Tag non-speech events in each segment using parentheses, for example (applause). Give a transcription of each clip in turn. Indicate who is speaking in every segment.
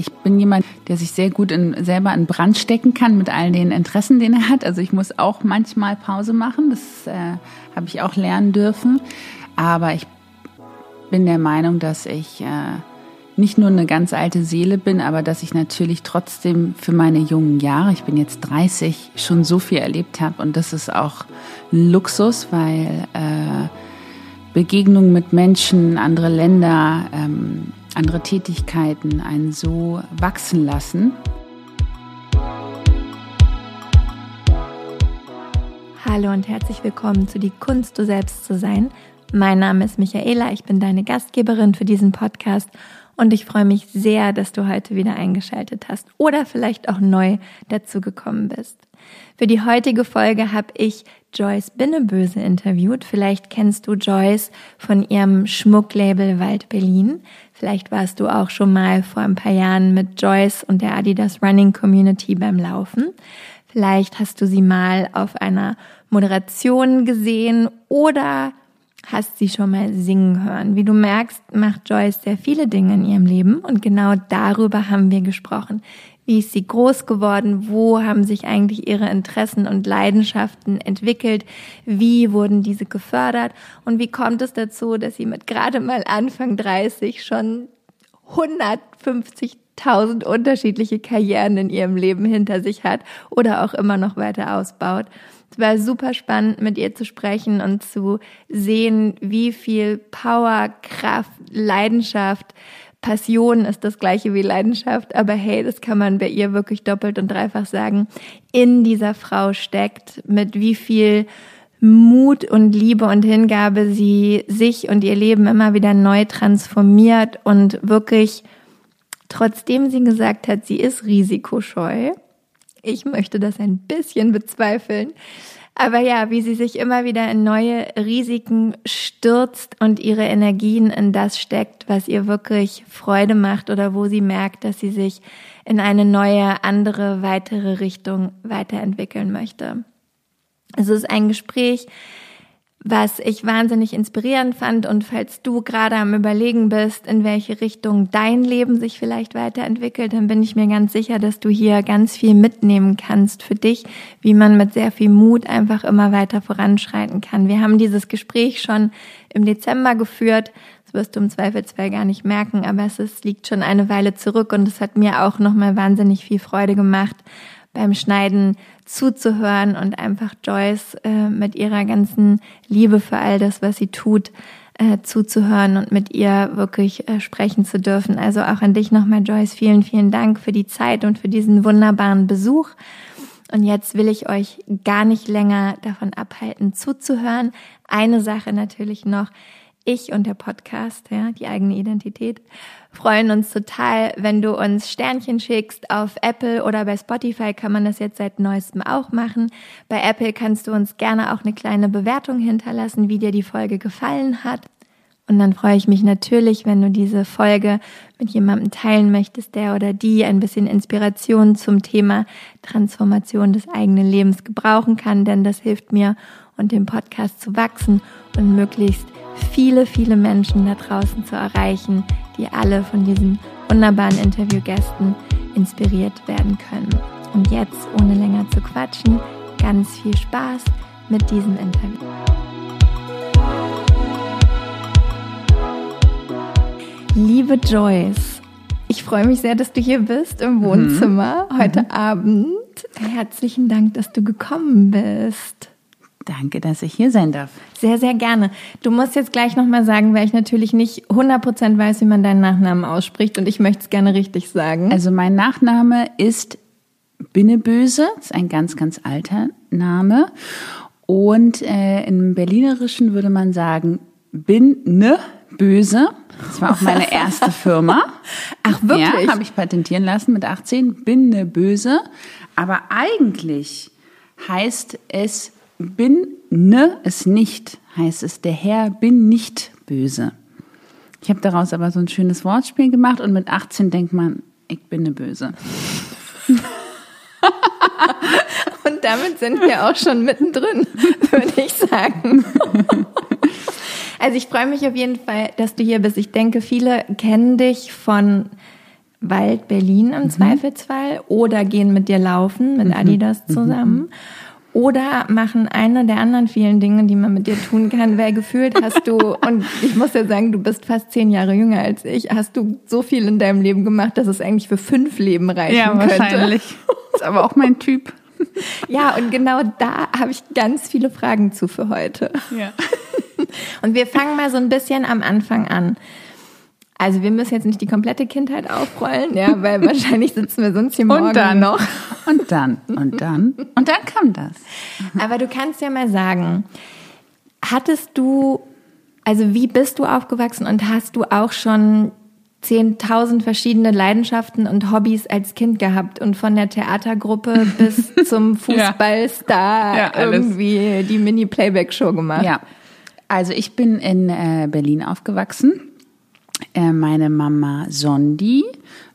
Speaker 1: Ich bin jemand, der sich sehr gut in, selber in Brand stecken kann mit all den Interessen, den er hat. Also ich muss auch manchmal Pause machen. Das äh, habe ich auch lernen dürfen. Aber ich bin der Meinung, dass ich äh, nicht nur eine ganz alte Seele bin, aber dass ich natürlich trotzdem für meine jungen Jahre, ich bin jetzt 30, schon so viel erlebt habe. Und das ist auch ein Luxus, weil äh, Begegnungen mit Menschen, andere Länder, ähm, andere Tätigkeiten einen so wachsen lassen.
Speaker 2: Hallo und herzlich willkommen zu Die Kunst, du selbst zu sein. Mein Name ist Michaela, ich bin deine Gastgeberin für diesen Podcast und ich freue mich sehr, dass du heute wieder eingeschaltet hast oder vielleicht auch neu dazugekommen bist. Für die heutige Folge habe ich Joyce Binneböse interviewt. Vielleicht kennst du Joyce von ihrem Schmucklabel Wald Berlin. Vielleicht warst du auch schon mal vor ein paar Jahren mit Joyce und der Adidas Running Community beim Laufen. Vielleicht hast du sie mal auf einer Moderation gesehen oder hast sie schon mal singen hören. Wie du merkst, macht Joyce sehr viele Dinge in ihrem Leben und genau darüber haben wir gesprochen. Wie ist sie groß geworden? Wo haben sich eigentlich ihre Interessen und Leidenschaften entwickelt? Wie wurden diese gefördert? Und wie kommt es dazu, dass sie mit gerade mal Anfang 30 schon 150.000 unterschiedliche Karrieren in ihrem Leben hinter sich hat oder auch immer noch weiter ausbaut? Es war super spannend, mit ihr zu sprechen und zu sehen, wie viel Power, Kraft, Leidenschaft, Passion ist das gleiche wie Leidenschaft, aber hey, das kann man bei ihr wirklich doppelt und dreifach sagen, in dieser Frau steckt, mit wie viel Mut und Liebe und Hingabe sie sich und ihr Leben immer wieder neu transformiert und wirklich, trotzdem sie gesagt hat, sie ist risikoscheu. Ich möchte das ein bisschen bezweifeln. Aber ja, wie sie sich immer wieder in neue Risiken stürzt und ihre Energien in das steckt, was ihr wirklich Freude macht oder wo sie merkt, dass sie sich in eine neue, andere, weitere Richtung weiterentwickeln möchte. Es ist ein Gespräch, was ich wahnsinnig inspirierend fand. Und falls du gerade am Überlegen bist, in welche Richtung dein Leben sich vielleicht weiterentwickelt, dann bin ich mir ganz sicher, dass du hier ganz viel mitnehmen kannst für dich, wie man mit sehr viel Mut einfach immer weiter voranschreiten kann. Wir haben dieses Gespräch schon im Dezember geführt. Das wirst du im Zweifelsfall gar nicht merken, aber es ist, liegt schon eine Weile zurück und es hat mir auch nochmal wahnsinnig viel Freude gemacht, beim Schneiden zuzuhören und einfach Joyce äh, mit ihrer ganzen Liebe für all das, was sie tut, äh, zuzuhören und mit ihr wirklich äh, sprechen zu dürfen. Also auch an dich nochmal, Joyce, vielen, vielen Dank für die Zeit und für diesen wunderbaren Besuch. Und jetzt will ich euch gar nicht länger davon abhalten, zuzuhören. Eine Sache natürlich noch ich und der Podcast, ja, die eigene Identität, freuen uns total, wenn du uns Sternchen schickst. Auf Apple oder bei Spotify kann man das jetzt seit neuestem auch machen. Bei Apple kannst du uns gerne auch eine kleine Bewertung hinterlassen, wie dir die Folge gefallen hat. Und dann freue ich mich natürlich, wenn du diese Folge mit jemandem teilen möchtest, der oder die ein bisschen Inspiration zum Thema Transformation des eigenen Lebens gebrauchen kann, denn das hilft mir und dem Podcast zu wachsen und möglichst viele, viele Menschen da draußen zu erreichen, die alle von diesen wunderbaren Interviewgästen inspiriert werden können. Und jetzt, ohne länger zu quatschen, ganz viel Spaß mit diesem Interview. Liebe Joyce, ich freue mich sehr, dass du hier bist im Wohnzimmer mhm. heute mhm. Abend. Herzlichen Dank, dass du gekommen bist.
Speaker 1: Danke, dass ich hier sein darf.
Speaker 2: Sehr, sehr gerne. Du musst jetzt gleich nochmal sagen, weil ich natürlich nicht 100% weiß, wie man deinen Nachnamen ausspricht und ich möchte es gerne richtig sagen.
Speaker 1: Also mein Nachname ist Binneböse, das ist ein ganz, ganz alter Name. Und äh, im Berlinerischen würde man sagen Binneböse. Das war auch meine erste Firma. (laughs)
Speaker 2: Ach wirklich?
Speaker 1: Ja, habe ich patentieren lassen mit 18. Binneböse. Aber eigentlich heißt es bin ne es nicht, heißt es, der Herr bin nicht böse. Ich habe daraus aber so ein schönes Wortspiel gemacht und mit 18 denkt man, ich bin ne böse. (laughs)
Speaker 2: und damit sind wir auch schon mittendrin, würde ich sagen. Also ich freue mich auf jeden Fall, dass du hier bist. Ich denke, viele kennen dich von Wald Berlin im mhm. Zweifelsfall oder gehen mit dir laufen, mit mhm. Adidas mhm. Oder machen eine der anderen vielen Dinge, die man mit dir tun kann, weil gefühlt hast du, (laughs) und ich muss ja sagen, du bist fast zehn Jahre jünger als ich, hast du so viel in deinem Leben gemacht, dass es eigentlich für fünf Leben reichen ja, könnte. Ja,
Speaker 1: wahrscheinlich. Ist aber auch mein Typ. (laughs)
Speaker 2: Ja, und genau da habe ich ganz viele Fragen zu für heute. Ja. (laughs) Und wir fangen mal so ein bisschen am Anfang an. Also wir müssen jetzt nicht die komplette Kindheit aufrollen, ja, weil (laughs) wahrscheinlich sitzen wir sonst hier morgen
Speaker 1: und dann, noch. Und dann, und dann, und dann kam das.
Speaker 2: Aber du kannst ja mal sagen, hattest du, also wie bist du aufgewachsen und hast du auch schon 10.000 verschiedene Leidenschaften und Hobbys als Kind gehabt und von der Theatergruppe (laughs) bis zum Fußballstar ja. Ja, irgendwie die Mini-Playback-Show gemacht. Ja,
Speaker 1: also ich bin in äh, Berlin aufgewachsen äh, meine Mama Sondi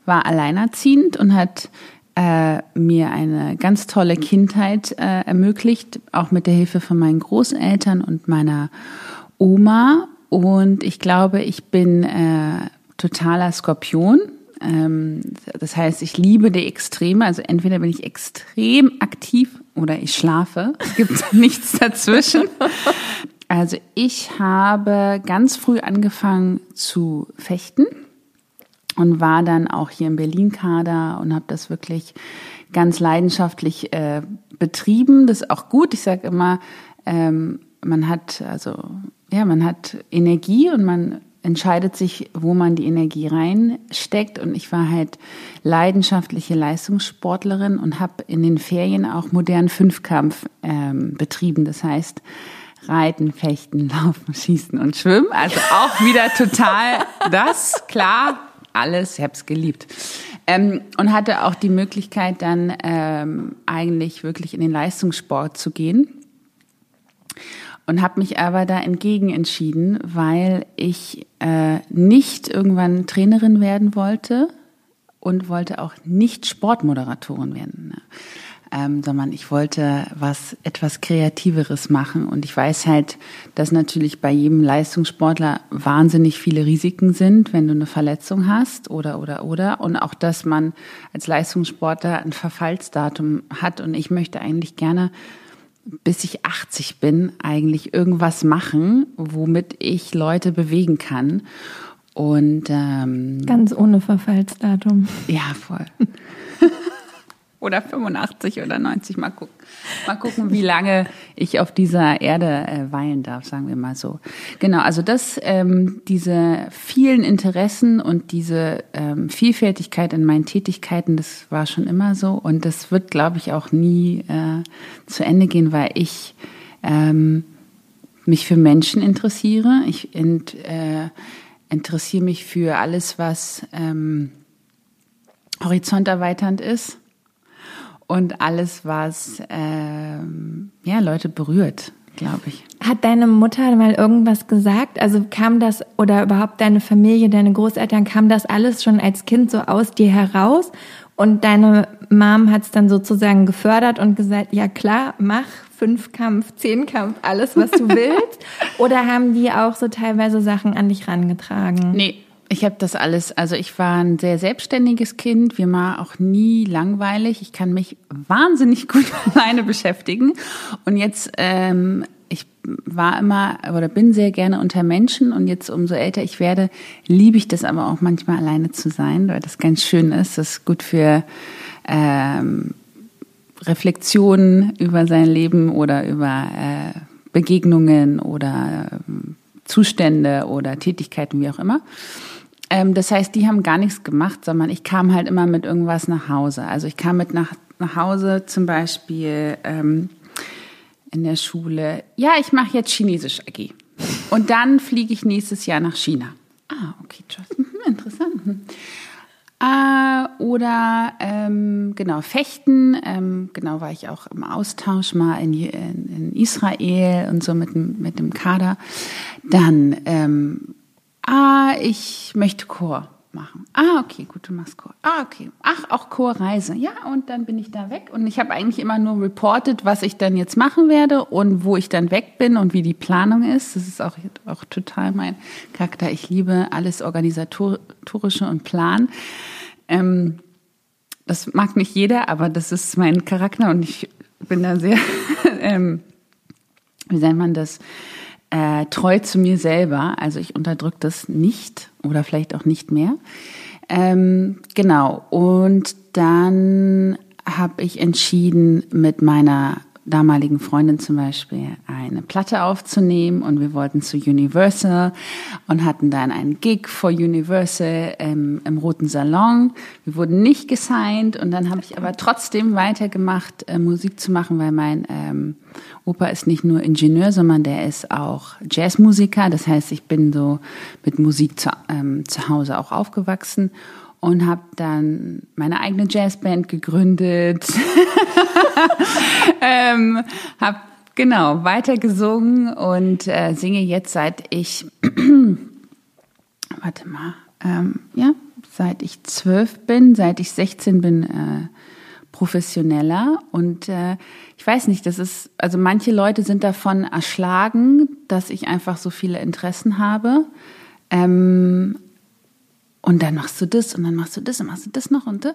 Speaker 1: war alleinerziehend und hat äh, mir eine ganz tolle Kindheit äh, ermöglicht, auch mit der Hilfe von meinen Großeltern und meiner Oma. Und ich glaube, ich bin äh, totaler Skorpion. Ähm, das heißt, ich liebe die Extreme. Also entweder bin ich extrem aktiv oder ich schlafe. Es gibt (laughs) nichts dazwischen. Also ich habe ganz früh angefangen zu fechten und war dann auch hier im Berlin-Kader und habe das wirklich ganz leidenschaftlich äh, betrieben. Das ist auch gut. Ich sage immer, ähm, man hat also ja, man hat Energie und man entscheidet sich, wo man die Energie reinsteckt. Und ich war halt leidenschaftliche Leistungssportlerin und habe in den Ferien auch modernen Fünfkampf ähm, betrieben. Das heißt, Reiten, Fechten, (laughs) Laufen, Schießen und Schwimmen. Also auch wieder total das, klar, alles, ich habe es geliebt. Ähm, und hatte auch die Möglichkeit dann ähm, eigentlich wirklich in den Leistungssport zu gehen. Und habe mich aber da entgegen entschieden, weil ich äh, nicht irgendwann Trainerin werden wollte und wollte auch nicht Sportmoderatorin werden. Ne? Ähm, sondern ich wollte was etwas Kreativeres machen. Und ich weiß halt, dass natürlich bei jedem Leistungssportler wahnsinnig viele Risiken sind, wenn du eine Verletzung hast oder oder oder. Und auch, dass man als Leistungssportler ein Verfallsdatum hat. Und ich möchte eigentlich gerne bis ich 80 bin, eigentlich irgendwas machen, womit ich Leute bewegen kann. Und ähm,
Speaker 2: ganz ohne Verfallsdatum.
Speaker 1: Ja, voll. (laughs) oder 85 oder 90. Mal gucken, mal gucken, wie lange ich auf dieser Erde äh, weilen darf, sagen wir mal so. Genau, also das, ähm, diese vielen Interessen und diese ähm, Vielfältigkeit in meinen Tätigkeiten, das war schon immer so und das wird, glaube ich, auch nie äh, zu Ende gehen, weil ich ähm, mich für Menschen interessiere. Ich ent, äh, interessiere mich für alles, was ähm, horizonterweiternd ist und alles, was ähm, ja, Leute berührt, glaube ich.
Speaker 2: Hat deine Mutter mal irgendwas gesagt? Also kam das oder überhaupt deine Familie, deine Großeltern, kam das alles schon als Kind so aus dir heraus? Und deine Mom hat es dann sozusagen gefördert und gesagt, ja klar, mach Fünfkampf, Zehnkampf, alles, was du (laughs) willst? Oder haben die auch so teilweise Sachen an dich rangetragen?
Speaker 1: Nee, ich habe das alles, also ich war ein sehr selbstständiges Kind, mir war auch nie langweilig. Ich kann mich wahnsinnig gut (laughs) alleine beschäftigen. Und jetzt, ähm, ich war immer oder bin sehr gerne unter Menschen und jetzt umso älter ich werde, liebe ich das aber auch manchmal alleine zu sein, weil das ganz schön ist. Das ist gut für ähm, Reflexionen über sein Leben oder über äh, Begegnungen oder äh, Zustände oder Tätigkeiten, wie auch immer. Ähm, das heißt, die haben gar nichts gemacht, sondern ich kam halt immer mit irgendwas nach Hause. Also ich kam mit nach, nach Hause zum Beispiel ähm, in der Schule, ja, ich mache jetzt Chinesisch AG. Und dann fliege ich nächstes Jahr nach China. Ah, okay, mhm, interessant. Hm. Äh, oder ähm, genau, Fechten, ähm, genau war ich auch im Austausch mal in, in, in Israel und so mit, mit dem Kader. Dann ähm, Ah, ich möchte Chor machen. Ah, okay, gut, du machst Chor. Ah, okay. Ach, auch Chorreise. Ja, und dann bin ich da weg. Und ich habe eigentlich immer nur reported, was ich dann jetzt machen werde und wo ich dann weg bin und wie die Planung ist. Das ist auch, auch total mein Charakter. Ich liebe alles Organisatorische und Plan. Ähm, das mag nicht jeder, aber das ist mein Charakter und ich bin da sehr, (laughs) ähm, wie nennt man das, äh, treu zu mir selber. Also ich unterdrücke das nicht oder vielleicht auch nicht mehr. Ähm, genau. Und dann habe ich entschieden, mit meiner damaligen Freundin zum Beispiel eine Platte aufzunehmen und wir wollten zu Universal und hatten dann einen Gig vor Universal im, im Roten Salon. Wir wurden nicht gesigned und dann habe ich aber trotzdem weitergemacht, äh, Musik zu machen, weil mein ähm, Opa ist nicht nur Ingenieur, sondern der ist auch Jazzmusiker. Das heißt, ich bin so mit Musik zu, ähm, zu Hause auch aufgewachsen und habe dann meine eigene Jazzband gegründet, (laughs) ähm, habe genau weiter gesungen und äh, singe jetzt seit ich, (clears throat) warte mal, ähm, ja, seit ich zwölf bin, seit ich 16 bin, äh, professioneller und äh, ich weiß nicht, das ist, also manche Leute sind davon erschlagen, dass ich einfach so viele Interessen habe. Ähm, und dann machst du das und dann machst du das und machst du das noch und das.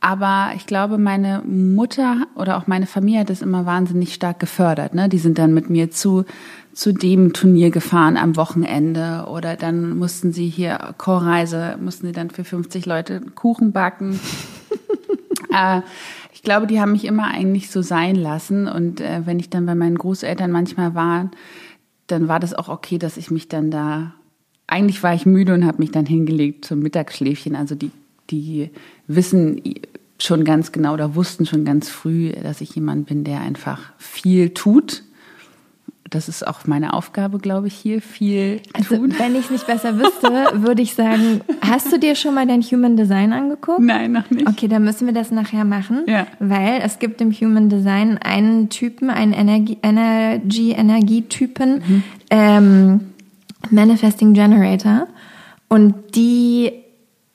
Speaker 1: Aber ich glaube, meine Mutter oder auch meine Familie hat das immer wahnsinnig stark gefördert. Ne? Die sind dann mit mir zu, zu dem Turnier gefahren am Wochenende oder dann mussten sie hier Chorreise, mussten sie dann für 50 Leute Kuchen backen. (laughs) äh, ich glaube, die haben mich immer eigentlich so sein lassen. Und äh, wenn ich dann bei meinen Großeltern manchmal war, dann war das auch okay, dass ich mich dann da eigentlich war ich müde und habe mich dann hingelegt zum Mittagsschläfchen. Also die, die wissen schon ganz genau oder wussten schon ganz früh, dass ich jemand bin, der einfach viel tut. Das ist auch meine Aufgabe, glaube ich, hier viel
Speaker 2: also, tun. Wenn ich es nicht besser wüsste, (laughs) würde ich sagen, hast du dir schon mal dein Human Design angeguckt?
Speaker 1: Nein, noch nicht.
Speaker 2: Okay, dann müssen wir das nachher machen,
Speaker 1: ja.
Speaker 2: weil es gibt im Human Design einen Typen, einen Energie, Energy, Energietypen, mhm. ähm, Manifesting Generator. Und die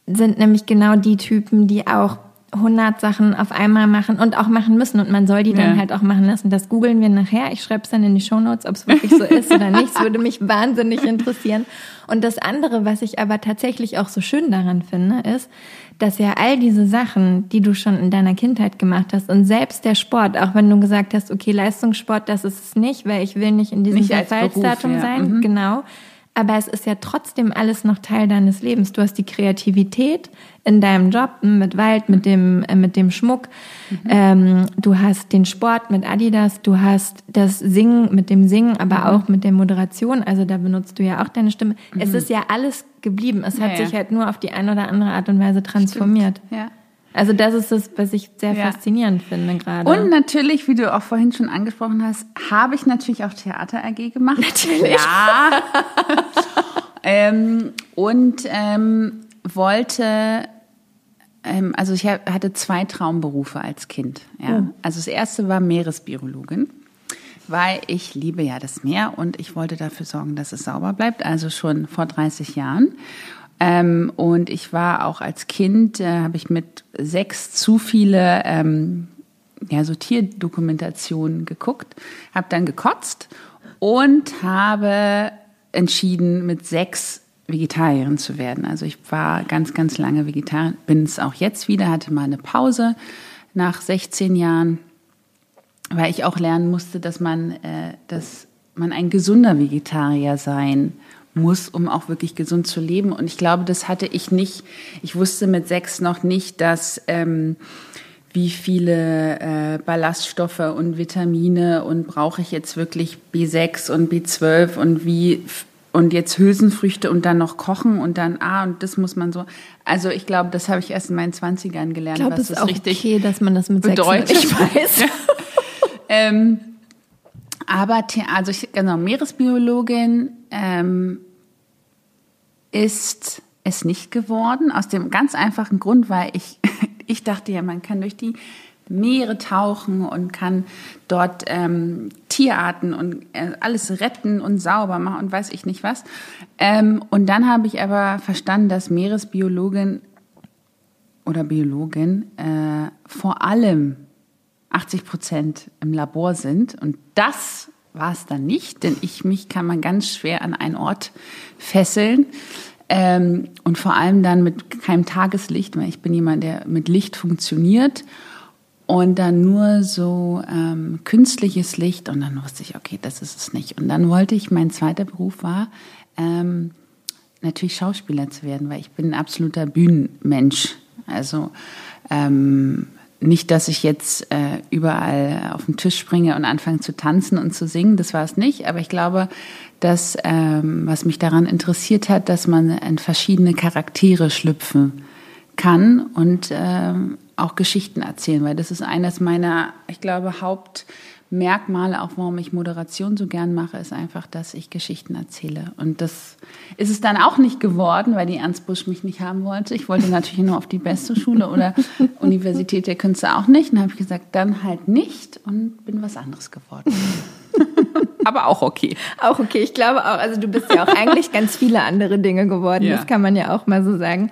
Speaker 2: sind nämlich genau die Typen, die auch 100 Sachen auf einmal machen und auch machen müssen und man soll die dann halt auch machen lassen. Das googeln wir nachher. Ich schreibe es dann in die Shownotes, ob es wirklich so ist oder nicht. Es würde mich (laughs) wahnsinnig interessieren. Und das andere, was ich aber tatsächlich auch so schön daran finde, ist, dass ja all diese Sachen, die du schon in deiner Kindheit gemacht hast und selbst der Sport, auch wenn du gesagt hast, okay, Leistungssport, das ist es nicht, weil ich will nicht in diesem Verfallsdatum ja. sein, mhm. genau aber es ist ja trotzdem alles noch Teil deines Lebens. Du hast die Kreativität in deinem Job mit Wald, mit dem, äh, mit dem Schmuck. Mhm. Ähm, du hast den Sport mit Adidas. Du hast das Singen mit dem Singen, aber mhm. auch mit der Moderation. Also da benutzt du ja auch deine Stimme. Mhm. Es ist ja alles geblieben. Es hat ja, sich halt nur auf die eine oder andere Art und Weise transformiert.
Speaker 1: Stimmt. Ja.
Speaker 2: Also das ist das, was ich sehr ja. faszinierend finde gerade.
Speaker 1: Und natürlich, wie du auch vorhin schon angesprochen hast, habe ich natürlich auch Theater AG gemacht.
Speaker 2: Natürlich.
Speaker 1: Ja. (laughs) ähm, und ähm, wollte, ähm, also ich hatte zwei Traumberufe als Kind. Ja. Oh. Also das erste war Meeresbiologin weil ich liebe ja das Meer und ich wollte dafür sorgen, dass es sauber bleibt, also schon vor 30 Jahren. Ähm, und ich war auch als Kind, äh, habe ich mit sechs zu viele ähm, ja, so Tierdokumentationen geguckt, habe dann gekotzt und habe entschieden, mit sechs Vegetarierin zu werden. Also ich war ganz, ganz lange Vegetarier, bin es auch jetzt wieder, hatte mal eine Pause nach 16 Jahren, weil ich auch lernen musste, dass man, äh, dass man ein gesunder Vegetarier sein muss, um auch wirklich gesund zu leben. Und ich glaube, das hatte ich nicht. Ich wusste mit sechs noch nicht, dass ähm, wie viele äh, Ballaststoffe und Vitamine und brauche ich jetzt wirklich B6 und B12 und wie und jetzt Hülsenfrüchte und dann noch kochen und dann ah und das muss man so. Also ich glaube, das habe ich erst in meinen Zwanzigern gelernt,
Speaker 2: ich glaube, es ist auch richtig okay, dass man das mit
Speaker 1: bedeutet.
Speaker 2: Sechs ich weiß. (laughs)
Speaker 1: ähm, aber also ich, genau Meeresbiologin ähm, ist es nicht geworden, aus dem ganz einfachen Grund, weil ich, (laughs) ich dachte ja, man kann durch die Meere tauchen und kann dort ähm, Tierarten und äh, alles retten und sauber machen und weiß ich nicht was. Ähm, und dann habe ich aber verstanden, dass Meeresbiologin oder Biologin äh, vor allem 80 Prozent im Labor sind. Und das war es dann nicht, denn ich mich kann man ganz schwer an einen Ort fesseln. Ähm, und vor allem dann mit keinem Tageslicht, weil ich bin jemand, der mit Licht funktioniert. Und dann nur so ähm, künstliches Licht und dann wusste ich, okay, das ist es nicht. Und dann wollte ich, mein zweiter Beruf war, ähm, natürlich Schauspieler zu werden, weil ich bin ein absoluter Bühnenmensch. Also ähm, nicht, dass ich jetzt äh, überall auf den Tisch springe und anfange zu tanzen und zu singen, das war es nicht. Aber ich glaube, dass ähm, was mich daran interessiert hat, dass man in verschiedene Charaktere schlüpfen kann und ähm, auch Geschichten erzählen, weil das ist eines meiner, ich glaube, Haupt Merkmale, auch warum ich Moderation so gern mache, ist einfach, dass ich Geschichten erzähle. Und das ist es dann auch nicht geworden, weil die Ernst Busch mich nicht haben wollte. Ich wollte natürlich nur auf die beste Schule oder (laughs) Universität der Künste auch nicht. Und dann habe ich gesagt, dann halt nicht und bin was anderes geworden. (laughs) Aber auch okay.
Speaker 2: Auch okay, ich glaube auch. Also du bist ja auch eigentlich ganz viele andere Dinge geworden. Ja. Das kann man ja auch mal so sagen.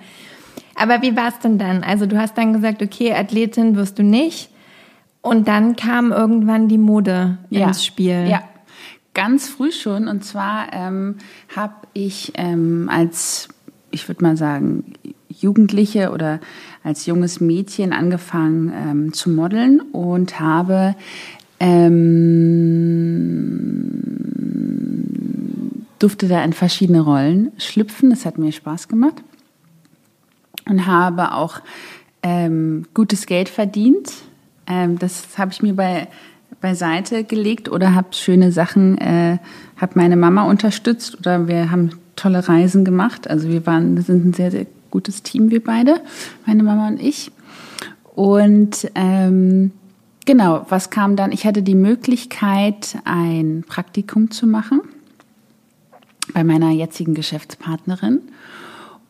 Speaker 2: Aber wie war es denn dann? Also du hast dann gesagt, okay, Athletin wirst du nicht. Und dann kam irgendwann die Mode ja. ins Spiel.
Speaker 1: Ja, ganz früh schon. Und zwar ähm, habe ich ähm, als, ich würde mal sagen, Jugendliche oder als junges Mädchen angefangen ähm, zu modeln und habe ähm, durfte da in verschiedene Rollen schlüpfen. Das hat mir Spaß gemacht und habe auch ähm, gutes Geld verdient ähm, das habe ich mir bei beiseite gelegt oder habe schöne Sachen, äh, habe meine Mama unterstützt oder wir haben tolle Reisen gemacht. Also wir waren, wir sind ein sehr, sehr gutes Team, wir beide, meine Mama und ich. Und ähm, genau, was kam dann? Ich hatte die Möglichkeit, ein Praktikum zu machen bei meiner jetzigen Geschäftspartnerin.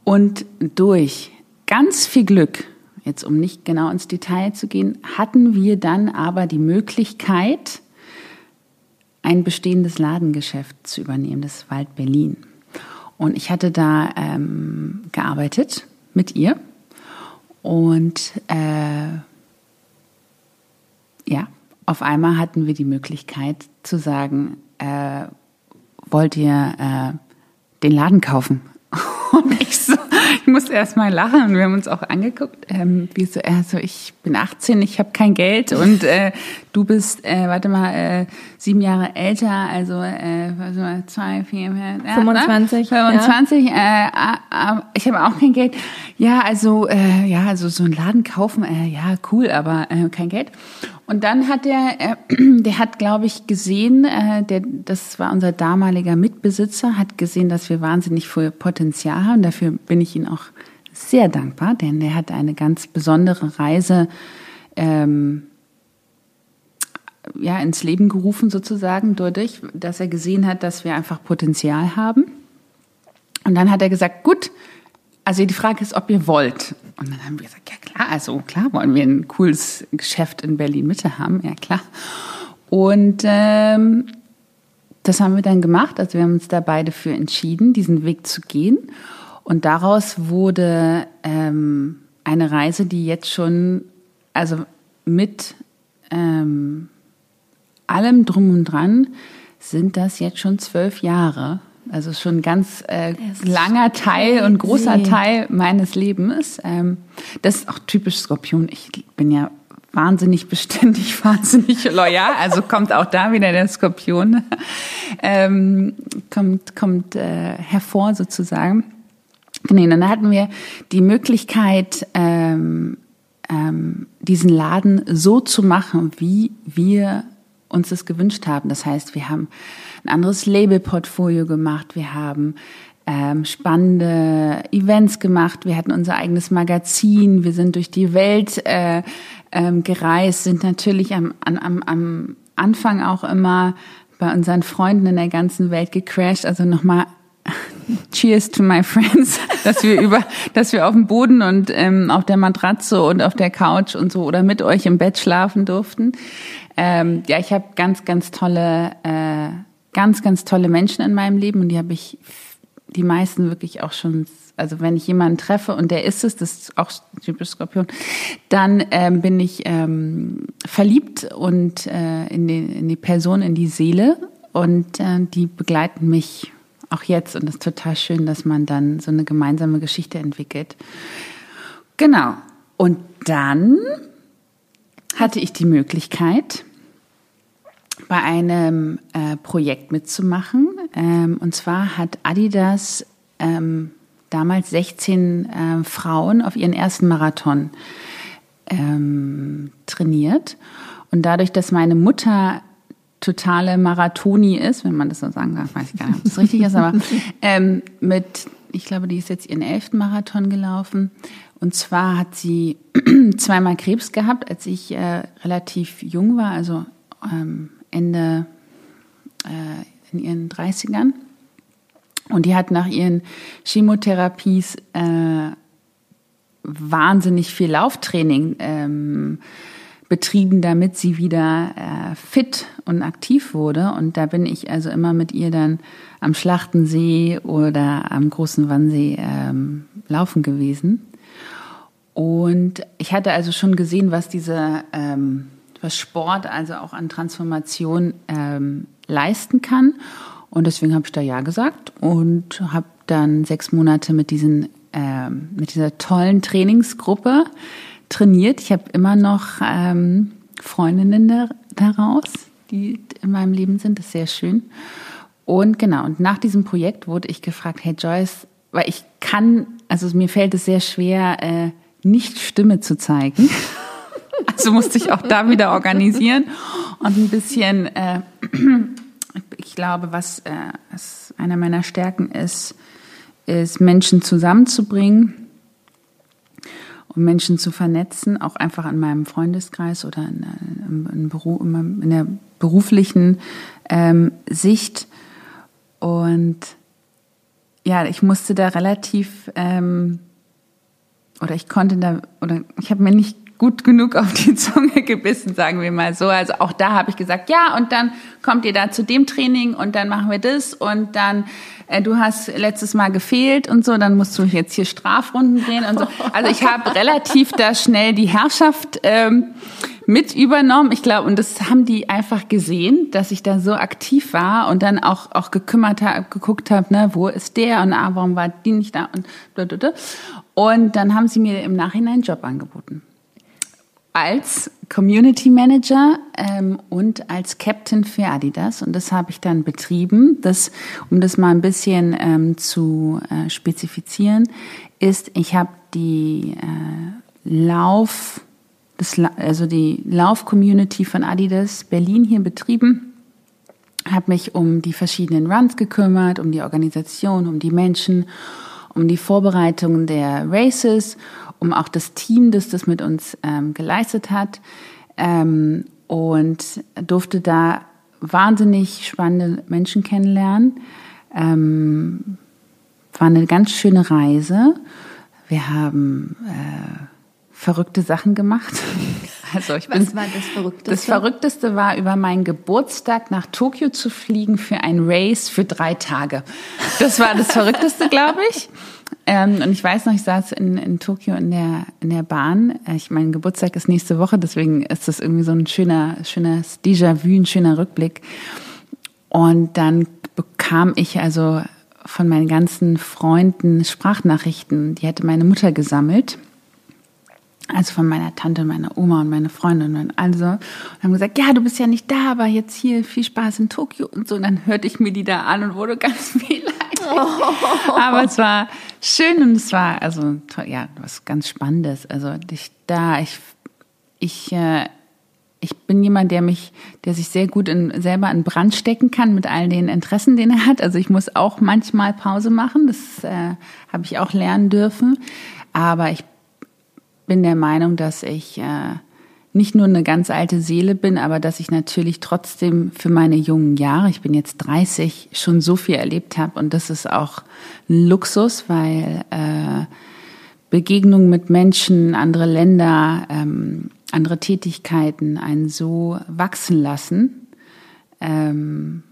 Speaker 1: Und durch ganz viel Glück jetzt um nicht genau ins Detail zu gehen, hatten wir dann aber die Möglichkeit, ein bestehendes Ladengeschäft zu übernehmen, das Wald Berlin. Und ich hatte da ähm, gearbeitet mit ihr und äh, ja, auf einmal hatten wir die Möglichkeit zu sagen, äh, wollt ihr äh, den Laden kaufen? (laughs) Und ich so, ich musste erst mal lachen und wir haben uns auch angeguckt, ähm, wie so, also ich bin 18, ich habe kein Geld und äh, du bist, äh, warte mal, äh, sieben Jahre älter, also äh, mal, zwei, vier,
Speaker 2: ja, 25.
Speaker 1: 25, ja. äh, äh, ich habe auch kein Geld. Ja, also äh, ja, also so einen Laden kaufen, äh, ja, cool, aber äh, kein Geld. Und dann hat der, äh, (clears throat) der hat, glaube ich, gesehen, äh, der, das war unser damaliger Mitbesitzer, hat gesehen, dass wir wahnsinnig viel Potenzial haben. Dafür bin ich ihm auch sehr dankbar, denn der hat eine ganz besondere Reise ähm, ja, ins Leben gerufen, sozusagen, dadurch, dass er gesehen hat, dass wir einfach Potenzial haben. Und dann hat er gesagt, gut, also die Frage ist, ob ihr wollt. Und dann haben wir gesagt, ja klar, also klar wollen wir ein cooles Geschäft in Berlin Mitte haben, ja klar. Und ähm, das haben wir dann gemacht. Also wir haben uns da beide für entschieden, diesen Weg zu gehen. Und daraus wurde ähm, eine Reise, die jetzt schon, also mit ähm, allem drum und dran, sind das jetzt schon zwölf Jahre also schon ein ganz äh, langer Teil und großer Teil meines Lebens. Ähm, das ist auch typisch Skorpion. Ich bin ja wahnsinnig beständig, (laughs) wahnsinnig loyal. Also kommt auch da wieder der Skorpion, ähm, kommt, kommt äh, hervor sozusagen. Genau, dann hatten wir die Möglichkeit, ähm, ähm, diesen Laden so zu machen, wie wir uns das gewünscht haben. Das heißt, wir haben ein anderes Labelportfolio gemacht, wir haben ähm, spannende Events gemacht, wir hatten unser eigenes Magazin, wir sind durch die Welt äh, ähm, gereist, sind natürlich am, am, am Anfang auch immer bei unseren Freunden in der ganzen Welt gecrashed. Also nochmal (laughs) Cheers to my friends, (laughs) dass wir über, dass wir auf dem Boden und ähm, auf der Matratze und auf der Couch und so oder mit euch im Bett schlafen durften. Ähm, ja, ich habe ganz, ganz tolle, äh, ganz, ganz tolle Menschen in meinem Leben und die habe ich die meisten wirklich auch schon, also wenn ich jemanden treffe und der ist es, das ist auch typisch Skorpion, dann ähm, bin ich ähm, verliebt und äh, in, die, in die Person, in die Seele und äh, die begleiten mich auch jetzt. Und das ist total schön, dass man dann so eine gemeinsame Geschichte entwickelt. Genau. Und dann hatte ich die Möglichkeit, bei einem äh, Projekt mitzumachen. Ähm, und zwar hat Adidas ähm, damals 16 äh, Frauen auf ihren ersten Marathon ähm, trainiert. Und dadurch, dass meine Mutter totale Marathoni ist, wenn man das so sagen darf, weiß ich gar nicht, ob das richtig ist, aber (laughs) ähm, mit, ich glaube, die ist jetzt ihren elften Marathon gelaufen. Und zwar hat sie (clears throat) zweimal Krebs gehabt, als ich äh, relativ jung war, also ähm, Ende äh, in ihren 30ern. Und die hat nach ihren Chemotherapies äh, wahnsinnig viel Lauftraining ähm, betrieben, damit sie wieder äh, fit und aktiv wurde. Und da bin ich also immer mit ihr dann am Schlachtensee oder am großen Wannsee ähm, laufen gewesen. Und ich hatte also schon gesehen, was diese, ähm, was Sport also auch an Transformation ähm, leisten kann. Und deswegen habe ich da ja gesagt und habe dann sechs Monate mit diesen ähm, mit dieser tollen Trainingsgruppe trainiert. Ich habe immer noch ähm, Freundinnen da, daraus, die in meinem Leben sind. Das ist sehr schön. Und genau, und nach diesem Projekt wurde ich gefragt, hey Joyce, weil ich kann, also mir fällt es sehr schwer, äh, nicht Stimme zu zeigen. (laughs) Also musste ich auch da wieder organisieren und ein bisschen, äh, ich glaube, was, äh, was einer meiner Stärken ist, ist Menschen zusammenzubringen und Menschen zu vernetzen, auch einfach in meinem Freundeskreis oder in, in, in, in der beruflichen ähm, Sicht. Und ja, ich musste da relativ ähm, oder ich konnte da oder ich habe mir nicht gut genug auf die Zunge gebissen, sagen wir mal so. Also auch da habe ich gesagt, ja, und dann kommt ihr da zu dem Training und dann machen wir das und dann äh, du hast letztes Mal gefehlt und so, dann musst du jetzt hier Strafrunden drehen und so. Also ich habe (laughs) relativ da schnell die Herrschaft ähm, mit übernommen. Ich glaube, und das haben die einfach gesehen, dass ich da so aktiv war und dann auch auch gekümmert habe, geguckt habe, ne, wo ist der und ah, warum war die nicht da und und dann haben sie mir im Nachhinein einen Job angeboten als Community Manager ähm, und als Captain für Adidas. Und das habe ich dann betrieben. Das, um das mal ein bisschen ähm, zu äh, spezifizieren, ist, ich habe die äh, Lauf, das, also die Lauf-Community von Adidas Berlin hier betrieben, habe mich um die verschiedenen Runs gekümmert, um die Organisation, um die Menschen, um die Vorbereitung der Races um auch das Team, das das mit uns ähm, geleistet hat. Ähm, und durfte da wahnsinnig spannende Menschen kennenlernen. Ähm, war eine ganz schöne Reise. Wir haben äh, verrückte Sachen gemacht. (laughs)
Speaker 2: Also ich bin, Was war das Verrückteste?
Speaker 1: Das Verrückteste war, über meinen Geburtstag nach Tokio zu fliegen für ein Race für drei Tage. Das war das Verrückteste, (laughs) glaube ich. Ähm, und ich weiß noch, ich saß in, in Tokio in der, in der Bahn. Äh, ich, mein Geburtstag ist nächste Woche, deswegen ist das irgendwie so ein schöner, schönes Déjà-vu, ein schöner Rückblick. Und dann bekam ich also von meinen ganzen Freunden Sprachnachrichten. Die hatte meine Mutter gesammelt. Also von meiner Tante, meiner Oma und meine Freundin und also und haben gesagt, ja, du bist ja nicht da, aber jetzt hier viel Spaß in Tokio und so. Und dann hörte ich mir die da an und wurde ganz (laughs) viel Oh. (laughs) Aber es war schön und es war also ja was ganz Spannendes. Also ich da ich ich äh, ich bin jemand, der mich, der sich sehr gut in, selber in Brand stecken kann mit all den Interessen, den er hat. Also ich muss auch manchmal Pause machen. Das äh, habe ich auch lernen dürfen. Aber ich bin der Meinung, dass ich äh, nicht nur eine ganz alte Seele bin, aber dass ich natürlich trotzdem für meine jungen Jahre, ich bin jetzt 30, schon so viel erlebt habe und das ist auch ein Luxus, weil äh, Begegnungen mit Menschen, andere Länder, ähm, andere Tätigkeiten einen so wachsen lassen. Ähm,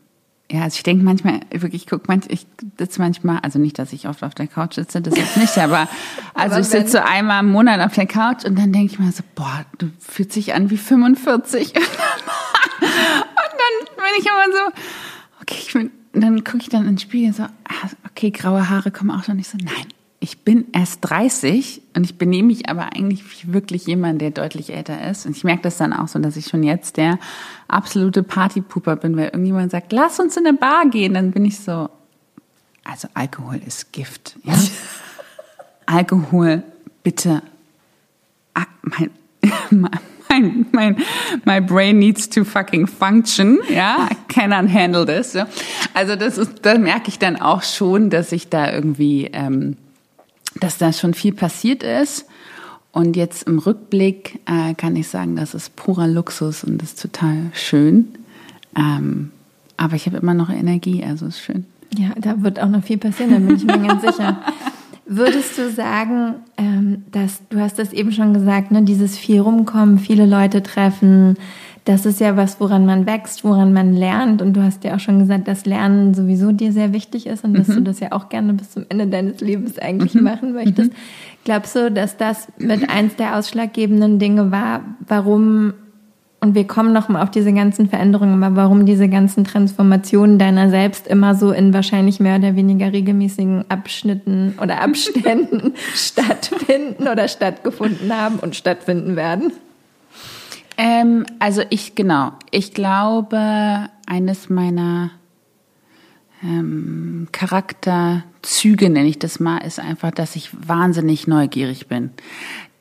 Speaker 1: ja, also ich denke manchmal, wirklich, ich gucke manchmal, ich sitze manchmal, also nicht, dass ich oft auf der Couch sitze, das jetzt nicht, (laughs) aber also aber ich sitze so einmal im Monat auf der Couch und dann denke ich mir so, boah, du fühlst dich an wie 45. (laughs) und dann bin ich immer so, okay, ich bin dann gucke ich dann ins Spiegel so, ah, okay, graue Haare kommen auch schon. Ich so, nein, ich bin erst 30 und ich benehme mich aber eigentlich wie wirklich jemand, der deutlich älter ist. Und ich merke das dann auch so, dass ich schon jetzt der absolute Partypooper bin, weil irgendjemand sagt, lass uns in eine Bar gehen. Dann bin ich so, also Alkohol ist Gift. Ja? (laughs) Alkohol, bitte. Ah, (laughs) mein, mein, mein, my brain needs to fucking function. Ja, I cannot handle this. Also das ist, da merke ich dann auch schon, dass ich da irgendwie, ähm, dass da schon viel passiert ist. Und jetzt im Rückblick äh, kann ich sagen, das ist purer Luxus und das ist total schön. Ähm, aber ich habe immer noch Energie, also ist schön.
Speaker 2: Ja, da wird auch noch viel passieren, da bin ich mir ganz (laughs) sicher. Würdest du sagen, ähm, dass du hast das eben schon gesagt, ne, dieses viel rumkommen, viele Leute treffen, das ist ja was, woran man wächst, woran man lernt. Und du hast ja auch schon gesagt, dass Lernen sowieso dir sehr wichtig ist und mhm. dass du das ja auch gerne bis zum Ende deines Lebens eigentlich mhm. machen möchtest. Mhm. Glaubst du, dass das mit eins der ausschlaggebenden Dinge war, warum und wir kommen nochmal auf diese ganzen Veränderungen, aber warum diese ganzen Transformationen deiner selbst immer so in wahrscheinlich mehr oder weniger regelmäßigen Abschnitten oder Abständen (laughs) stattfinden oder stattgefunden haben und stattfinden werden?
Speaker 1: Ähm, also ich, genau, ich glaube, eines meiner ähm, Charakterzüge, nenne ich das mal, ist einfach, dass ich wahnsinnig neugierig bin.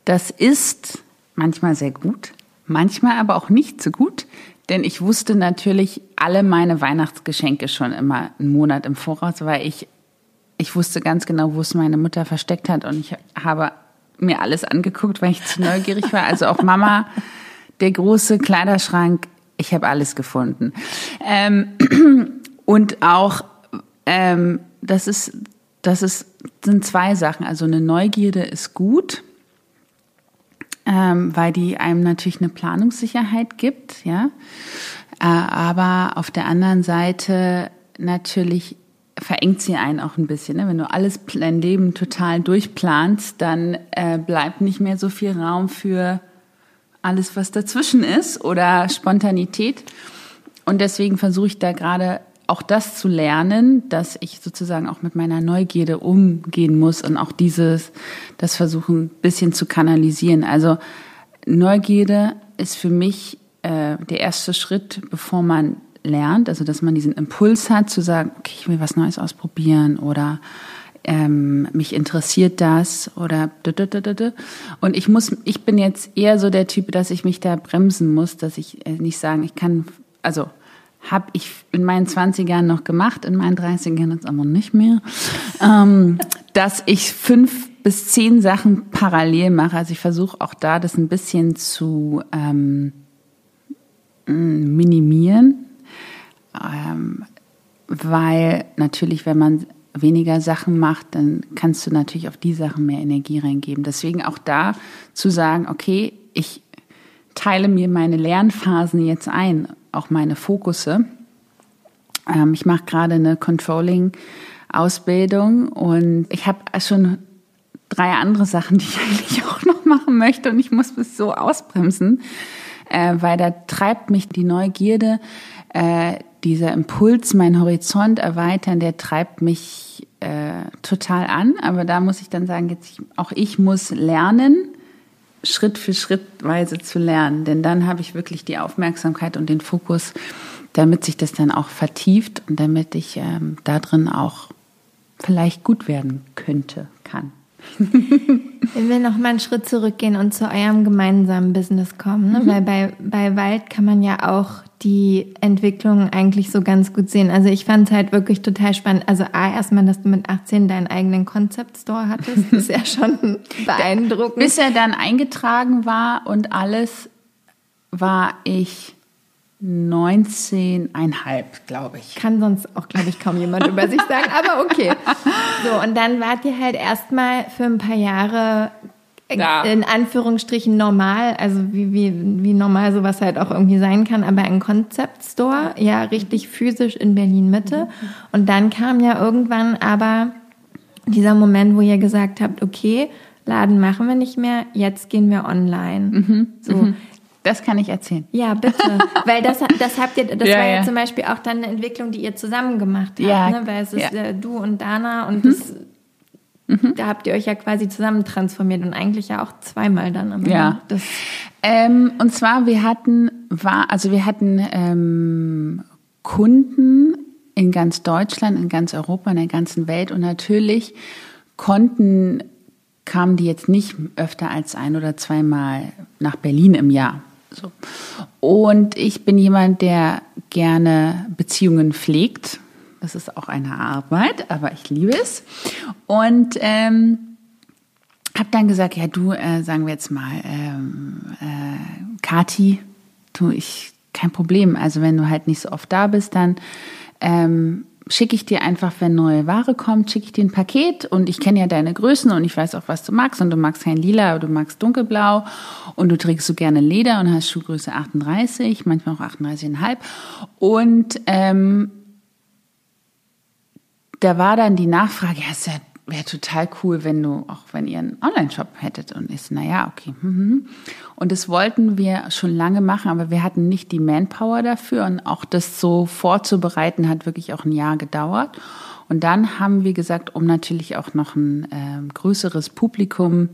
Speaker 1: Das ist manchmal sehr gut, manchmal aber auch nicht so gut, denn ich wusste natürlich alle meine Weihnachtsgeschenke schon immer einen Monat im Voraus, weil ich, ich wusste ganz genau, wo es meine Mutter versteckt hat und ich habe mir alles angeguckt, weil ich zu neugierig war. Also auch Mama, der große Kleiderschrank, ich habe alles gefunden. Ähm, (clears throat) und auch, ähm, das ist, das ist, sind zwei Sachen. Also eine Neugierde ist gut ähm, weil die einem natürlich eine Planungssicherheit gibt, ja. Äh, aber auf der anderen Seite natürlich verengt sie einen auch ein bisschen. Ne? Wenn du alles dein Leben total durchplanst, dann äh, bleibt nicht mehr so viel Raum für alles, was dazwischen ist oder Spontanität. Und deswegen versuche ich da gerade auch das zu lernen, dass ich sozusagen auch mit meiner Neugierde umgehen muss und auch dieses, das versuchen ein bisschen zu kanalisieren. Also Neugierde ist für mich äh, der erste Schritt, bevor man lernt, also dass man diesen Impuls hat zu sagen, okay, ich will was Neues ausprobieren oder ähm, mich interessiert das oder und ich muss, ich bin jetzt eher so der Typ, dass ich mich da bremsen muss, dass ich äh, nicht sagen, ich kann, also habe ich in meinen 20ern noch gemacht, in meinen 30ern jetzt aber nicht mehr, ähm, (laughs) dass ich fünf bis zehn Sachen parallel mache. Also ich versuche auch da das ein bisschen zu ähm, minimieren, ähm, weil natürlich, wenn man weniger Sachen macht, dann kannst du natürlich auf die Sachen mehr Energie reingeben. Deswegen auch da zu sagen, okay, ich teile mir meine Lernphasen jetzt ein auch meine Fokusse. Ähm, ich mache gerade eine Controlling-Ausbildung und ich habe schon drei andere Sachen, die ich (laughs) eigentlich auch noch machen möchte und ich muss es so ausbremsen, äh, weil da treibt mich die Neugierde, äh, dieser Impuls, meinen Horizont erweitern, der treibt mich äh, total an. Aber da muss ich dann sagen, jetzt auch ich muss lernen, Schritt für Schrittweise zu lernen. Denn dann habe ich wirklich die Aufmerksamkeit und den Fokus, damit sich das dann auch vertieft und damit ich ähm, da drin auch vielleicht gut werden könnte, kann. (laughs)
Speaker 2: Wenn wir noch mal einen Schritt zurückgehen und zu eurem gemeinsamen Business kommen, ne? Mhm. weil bei, bei Wald kann man ja auch die Entwicklung eigentlich so ganz gut sehen. Also ich fand es halt wirklich total spannend. Also A, erstmal, dass du mit 18 deinen eigenen Concept Store hattest, ist ja schon (laughs) beeindruckend.
Speaker 1: Bis er dann eingetragen war und alles, war ich 19,5, glaube ich.
Speaker 2: Kann sonst auch, glaube ich, kaum jemand über sich sagen, aber okay. So, und dann wart ihr halt erstmal für ein paar Jahre ja. in Anführungsstrichen normal, also wie, wie, wie normal sowas halt auch irgendwie sein kann, aber ein Concept Store, ja, richtig physisch in Berlin Mitte. Und dann kam ja irgendwann aber dieser Moment, wo ihr gesagt habt, okay, Laden machen wir nicht mehr, jetzt gehen wir online. Mhm. So. Mhm.
Speaker 1: Das kann ich erzählen.
Speaker 2: Ja, bitte. Weil das, das habt ihr, das (laughs) ja, war ja, ja, zum Beispiel auch dann eine Entwicklung, die ihr zusammen gemacht habt, ja, ne? Weil es ist ja. du und Dana und mhm. das, mhm. da habt ihr euch ja quasi zusammen transformiert und eigentlich ja auch zweimal dann.
Speaker 1: Aber ja. Ähm, und zwar, wir hatten, war, also wir hatten ähm, Kunden in ganz Deutschland, in ganz Europa, in der ganzen Welt und natürlich konnten kamen die jetzt nicht öfter als ein oder zweimal nach Berlin im Jahr. So. Und ich bin jemand, der gerne Beziehungen pflegt. Das ist auch eine Arbeit, aber ich liebe es. Und ähm, habe dann gesagt, ja du, äh, sagen wir jetzt mal, ähm, äh, Kati, du, ich, kein Problem. Also wenn du halt nicht so oft da bist, dann ähm, schicke ich dir einfach, wenn neue Ware kommt, schicke ich dir ein Paket und ich kenne ja deine Größen und ich weiß auch, was du magst und du magst kein Lila, du magst dunkelblau und du trägst so gerne Leder und hast Schuhgröße 38, manchmal auch 38,5 und ähm, da war dann die Nachfrage, ja, ist ja wäre total cool, wenn du, auch wenn ihr einen Online-Shop hättet und ist, naja, okay. Mhm. Und das wollten wir schon lange machen, aber wir hatten nicht die Manpower dafür und auch das so vorzubereiten hat wirklich auch ein Jahr gedauert. Und dann haben wir gesagt, um natürlich auch noch ein äh, größeres Publikum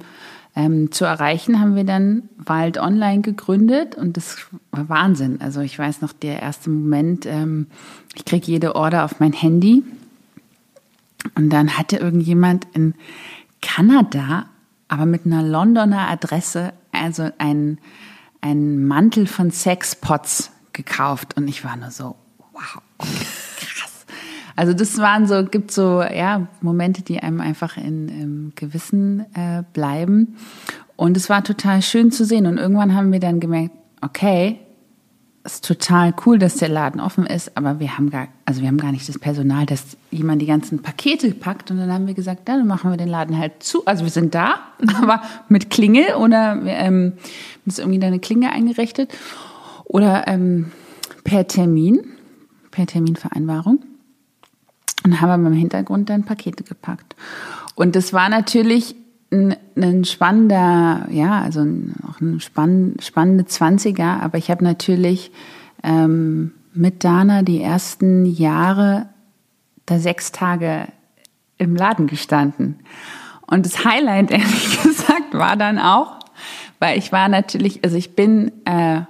Speaker 1: ähm, zu erreichen, haben wir dann Wald Online gegründet und das war Wahnsinn. Also ich weiß noch, der erste Moment, ähm, ich kriege jede Order auf mein Handy und dann hatte irgendjemand in Kanada, aber mit einer Londoner Adresse, also ein, ein Mantel von Sexpots gekauft. Und ich war nur so, wow, krass. Also das waren so, gibt so, ja, Momente, die einem einfach in, im Gewissen äh, bleiben. Und es war total schön zu sehen. Und irgendwann haben wir dann gemerkt, okay, ist total cool, dass der Laden offen ist, aber wir haben gar, also wir haben gar nicht das Personal, dass jemand die ganzen Pakete packt und dann haben wir gesagt, dann machen wir den Laden halt zu. Also wir sind da, (laughs) aber mit Klingel oder ähm, ist irgendwie da eine Klinge eingerichtet oder ähm, per Termin, per Terminvereinbarung und haben aber im Hintergrund dann Pakete gepackt. Und das war natürlich ein, ein spannender, ja, also auch ein spann, spannende Zwanziger, aber ich habe natürlich ähm, mit Dana die ersten Jahre da sechs Tage im Laden gestanden. Und das Highlight, (laughs) ehrlich gesagt, war dann auch, weil ich war natürlich, also ich bin äh,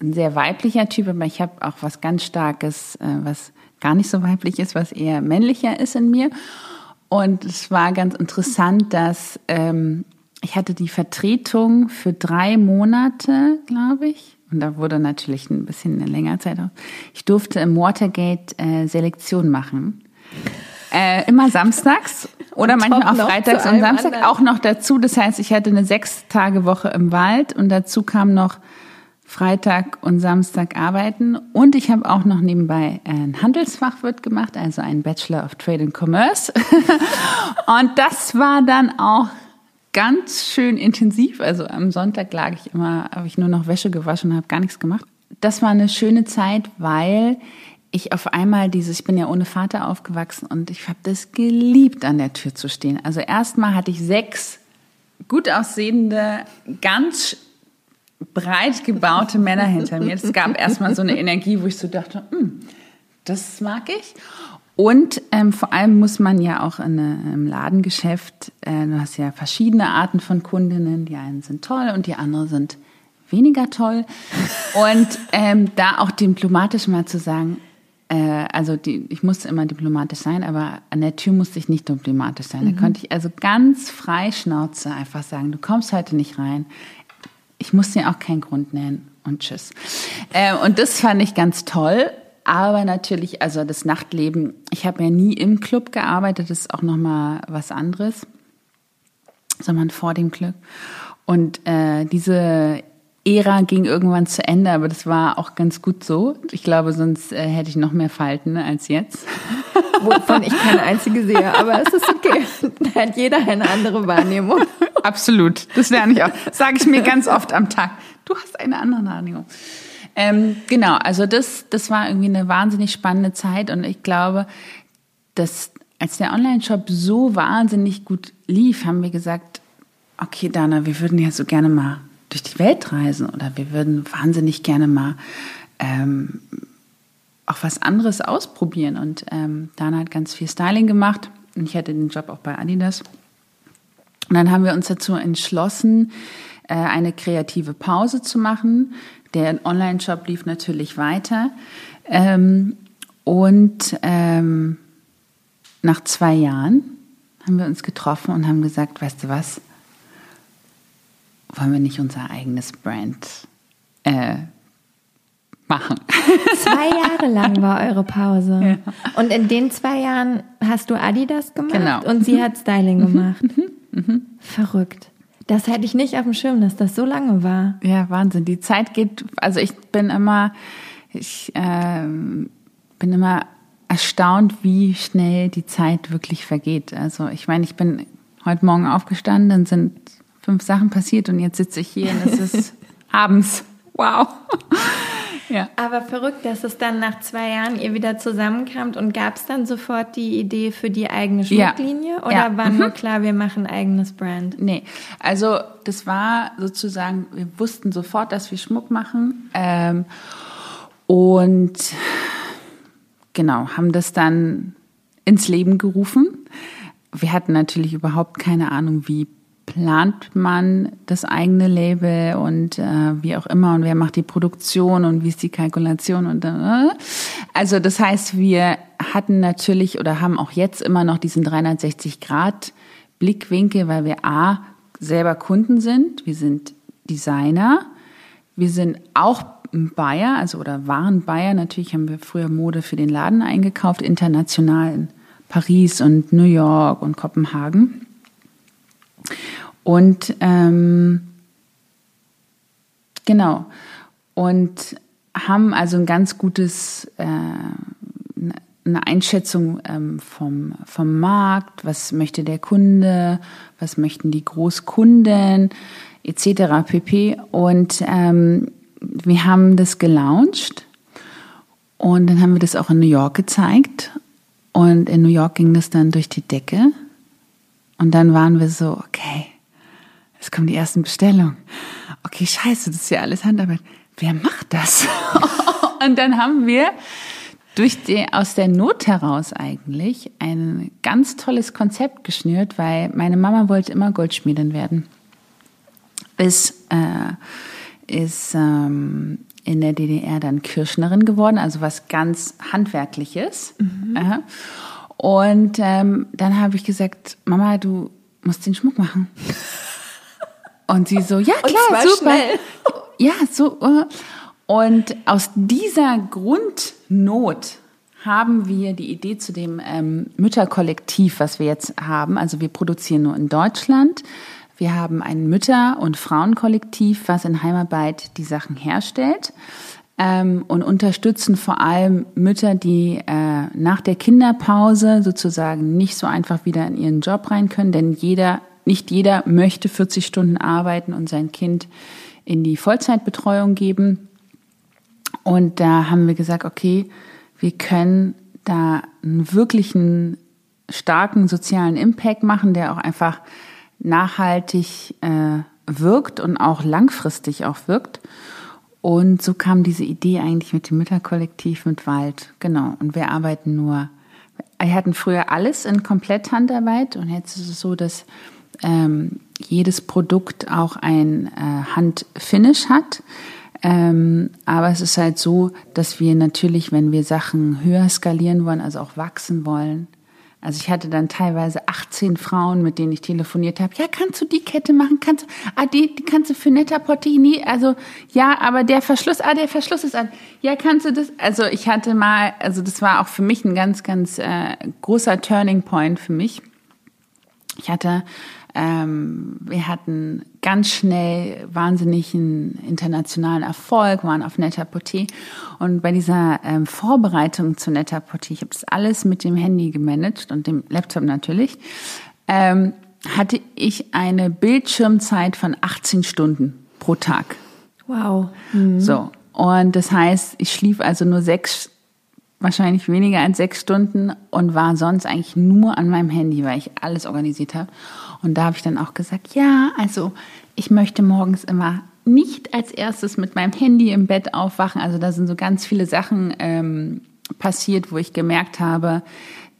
Speaker 1: ein sehr weiblicher Typ, aber ich habe auch was ganz Starkes, äh, was gar nicht so weiblich ist, was eher männlicher ist in mir. Und es war ganz interessant, dass ähm, ich hatte die Vertretung für drei Monate, glaube ich. Und da wurde natürlich ein bisschen eine längere Zeit. Ich durfte im Watergate äh, Selektion machen. Äh, immer samstags oder (laughs) und manchmal auch freitags und Samstag anderen. auch noch dazu. Das heißt, ich hatte eine sechs Tage Woche im Wald und dazu kam noch Freitag und Samstag arbeiten. Und ich habe auch noch nebenbei ein Handelsfachwirt gemacht, also einen Bachelor of Trade and Commerce. (laughs) und das war dann auch ganz schön intensiv. Also am Sonntag lag ich immer, habe ich nur noch Wäsche gewaschen und habe gar nichts gemacht. Das war eine schöne Zeit, weil ich auf einmal dieses, ich bin ja ohne Vater aufgewachsen und ich habe das geliebt, an der Tür zu stehen. Also erstmal hatte ich sechs gut aussehende, ganz breit gebaute Männer hinter mir. Es gab erstmal so eine Energie, wo ich so dachte, hm, das mag ich. Und ähm, vor allem muss man ja auch in einem Ladengeschäft, äh, du hast ja verschiedene Arten von Kundinnen, die einen sind toll und die anderen sind weniger toll. Und ähm, da auch diplomatisch mal zu sagen, äh, also die, ich musste immer diplomatisch sein, aber an der Tür musste ich nicht diplomatisch sein. Mhm. Da konnte ich also ganz frei Schnauze einfach sagen, du kommst heute nicht rein ich muss dir auch keinen Grund nennen und tschüss. Äh, und das fand ich ganz toll. Aber natürlich, also das Nachtleben, ich habe ja nie im Club gearbeitet, das ist auch nochmal was anderes, sondern vor dem Club. Und äh, diese Ära ging irgendwann zu Ende, aber das war auch ganz gut so. Ich glaube, sonst äh, hätte ich noch mehr Falten als jetzt.
Speaker 2: Wovon ich keine einzige sehe, aber es ist okay. Da hat jeder eine andere Wahrnehmung.
Speaker 1: Absolut, das lerne ich auch. Sage ich mir ganz oft am Tag. Du hast eine andere Wahrnehmung. Ähm, genau, also das, das war irgendwie eine wahnsinnig spannende Zeit und ich glaube, dass als der Online-Shop so wahnsinnig gut lief, haben wir gesagt, okay, Dana, wir würden ja so gerne mal durch die Welt reisen oder wir würden wahnsinnig gerne mal ähm, auch was anderes ausprobieren. Und ähm, Dana hat ganz viel Styling gemacht und ich hatte den Job auch bei Adidas. Und dann haben wir uns dazu entschlossen, äh, eine kreative Pause zu machen. Der Online-Shop lief natürlich weiter. Ähm, und ähm, nach zwei Jahren haben wir uns getroffen und haben gesagt, weißt du was, wollen wir nicht unser eigenes Brand äh, machen? (laughs)
Speaker 2: Zwei Jahre lang war eure Pause. Ja. Und in den zwei Jahren hast du Adidas gemacht genau. und sie hat Styling mhm. gemacht. Mhm. Verrückt. Das hätte ich nicht auf dem Schirm, dass das so lange war.
Speaker 1: Ja, Wahnsinn. Die Zeit geht, also ich bin immer, ich äh, bin immer erstaunt, wie schnell die Zeit wirklich vergeht. Also ich meine, ich bin heute Morgen aufgestanden, dann sind fünf Sachen passiert und jetzt sitze ich hier und es ist (laughs) abends. Wow.
Speaker 2: Ja. Aber verrückt, dass es dann nach zwei Jahren ihr wieder zusammenkamt und gab es dann sofort die Idee für die eigene Schmucklinie ja. oder ja. war mhm. nur klar, wir machen eigenes Brand?
Speaker 1: Nee, also das war sozusagen, wir wussten sofort, dass wir Schmuck machen ähm, und genau, haben das dann ins Leben gerufen. Wir hatten natürlich überhaupt keine Ahnung, wie plant man das eigene Label und äh, wie auch immer und wer macht die Produktion und wie ist die Kalkulation und äh. also das heißt, wir hatten natürlich oder haben auch jetzt immer noch diesen 360 Grad Blickwinkel, weil wir a selber Kunden sind, wir sind Designer, wir sind auch Bayer, also oder waren Bayer. Natürlich haben wir früher Mode für den Laden eingekauft, international in Paris und New York und Kopenhagen. Und ähm, genau. Und haben also ein ganz gutes, äh, eine Einschätzung ähm, vom, vom Markt, was möchte der Kunde, was möchten die Großkunden, etc. pp. Und ähm, wir haben das gelauncht und dann haben wir das auch in New York gezeigt. Und in New York ging das dann durch die Decke. Und dann waren wir so, okay, jetzt kommen die ersten Bestellungen. Okay, scheiße, das ist ja alles Handarbeit. Wer macht das? (laughs) und dann haben wir durch die, aus der Not heraus eigentlich ein ganz tolles Konzept geschnürt, weil meine Mama wollte immer Goldschmiedin werden. Bis äh, ist ähm, in der DDR dann Kirschnerin geworden, also was ganz Handwerkliches. Mhm. Und ähm, dann habe ich gesagt, Mama, du musst den Schmuck machen. Und sie so, ja (laughs) klar, super. Schnell. (laughs) Ja, so. Und aus dieser Grundnot haben wir die Idee zu dem ähm, Mütterkollektiv, was wir jetzt haben. Also wir produzieren nur in Deutschland. Wir haben ein Mütter- und Frauenkollektiv, was in Heimarbeit die Sachen herstellt ähm, und unterstützen vor allem Mütter, die äh, nach der Kinderpause sozusagen nicht so einfach wieder in ihren Job rein können, denn jeder, nicht jeder möchte 40 Stunden arbeiten und sein Kind in die Vollzeitbetreuung geben. Und da haben wir gesagt, okay, wir können da einen wirklichen starken sozialen Impact machen, der auch einfach nachhaltig äh, wirkt und auch langfristig auch wirkt. Und so kam diese Idee eigentlich mit dem Mütterkollektiv mit Wald. Genau. Und wir arbeiten nur, wir hatten früher alles in Kompletthandarbeit und jetzt ist es so, dass ähm, jedes Produkt auch ein äh, Handfinish hat. Ähm, aber es ist halt so, dass wir natürlich, wenn wir Sachen höher skalieren wollen, also auch wachsen wollen, also ich hatte dann teilweise 18 Frauen, mit denen ich telefoniert habe. Ja, kannst du die Kette machen? Kannst du, ah, die, die kannst du für Netta Portini, also ja, aber der Verschluss, ah, der Verschluss ist an. Ja, kannst du das? Also ich hatte mal, also das war auch für mich ein ganz, ganz äh, großer Turning Point für mich. Ich hatte ähm, wir hatten ganz schnell wahnsinnigen internationalen Erfolg, waren auf Net-a-Porter. Und bei dieser ähm, Vorbereitung zu Net-a-Porter, ich habe das alles mit dem Handy gemanagt und dem Laptop natürlich, ähm, hatte ich eine Bildschirmzeit von 18 Stunden pro Tag.
Speaker 2: Wow.
Speaker 1: Mhm. So. Und das heißt, ich schlief also nur sechs wahrscheinlich weniger als sechs Stunden und war sonst eigentlich nur an meinem Handy, weil ich alles organisiert habe. Und da habe ich dann auch gesagt, ja, also ich möchte morgens immer nicht als erstes mit meinem Handy im Bett aufwachen. Also da sind so ganz viele Sachen ähm, passiert, wo ich gemerkt habe,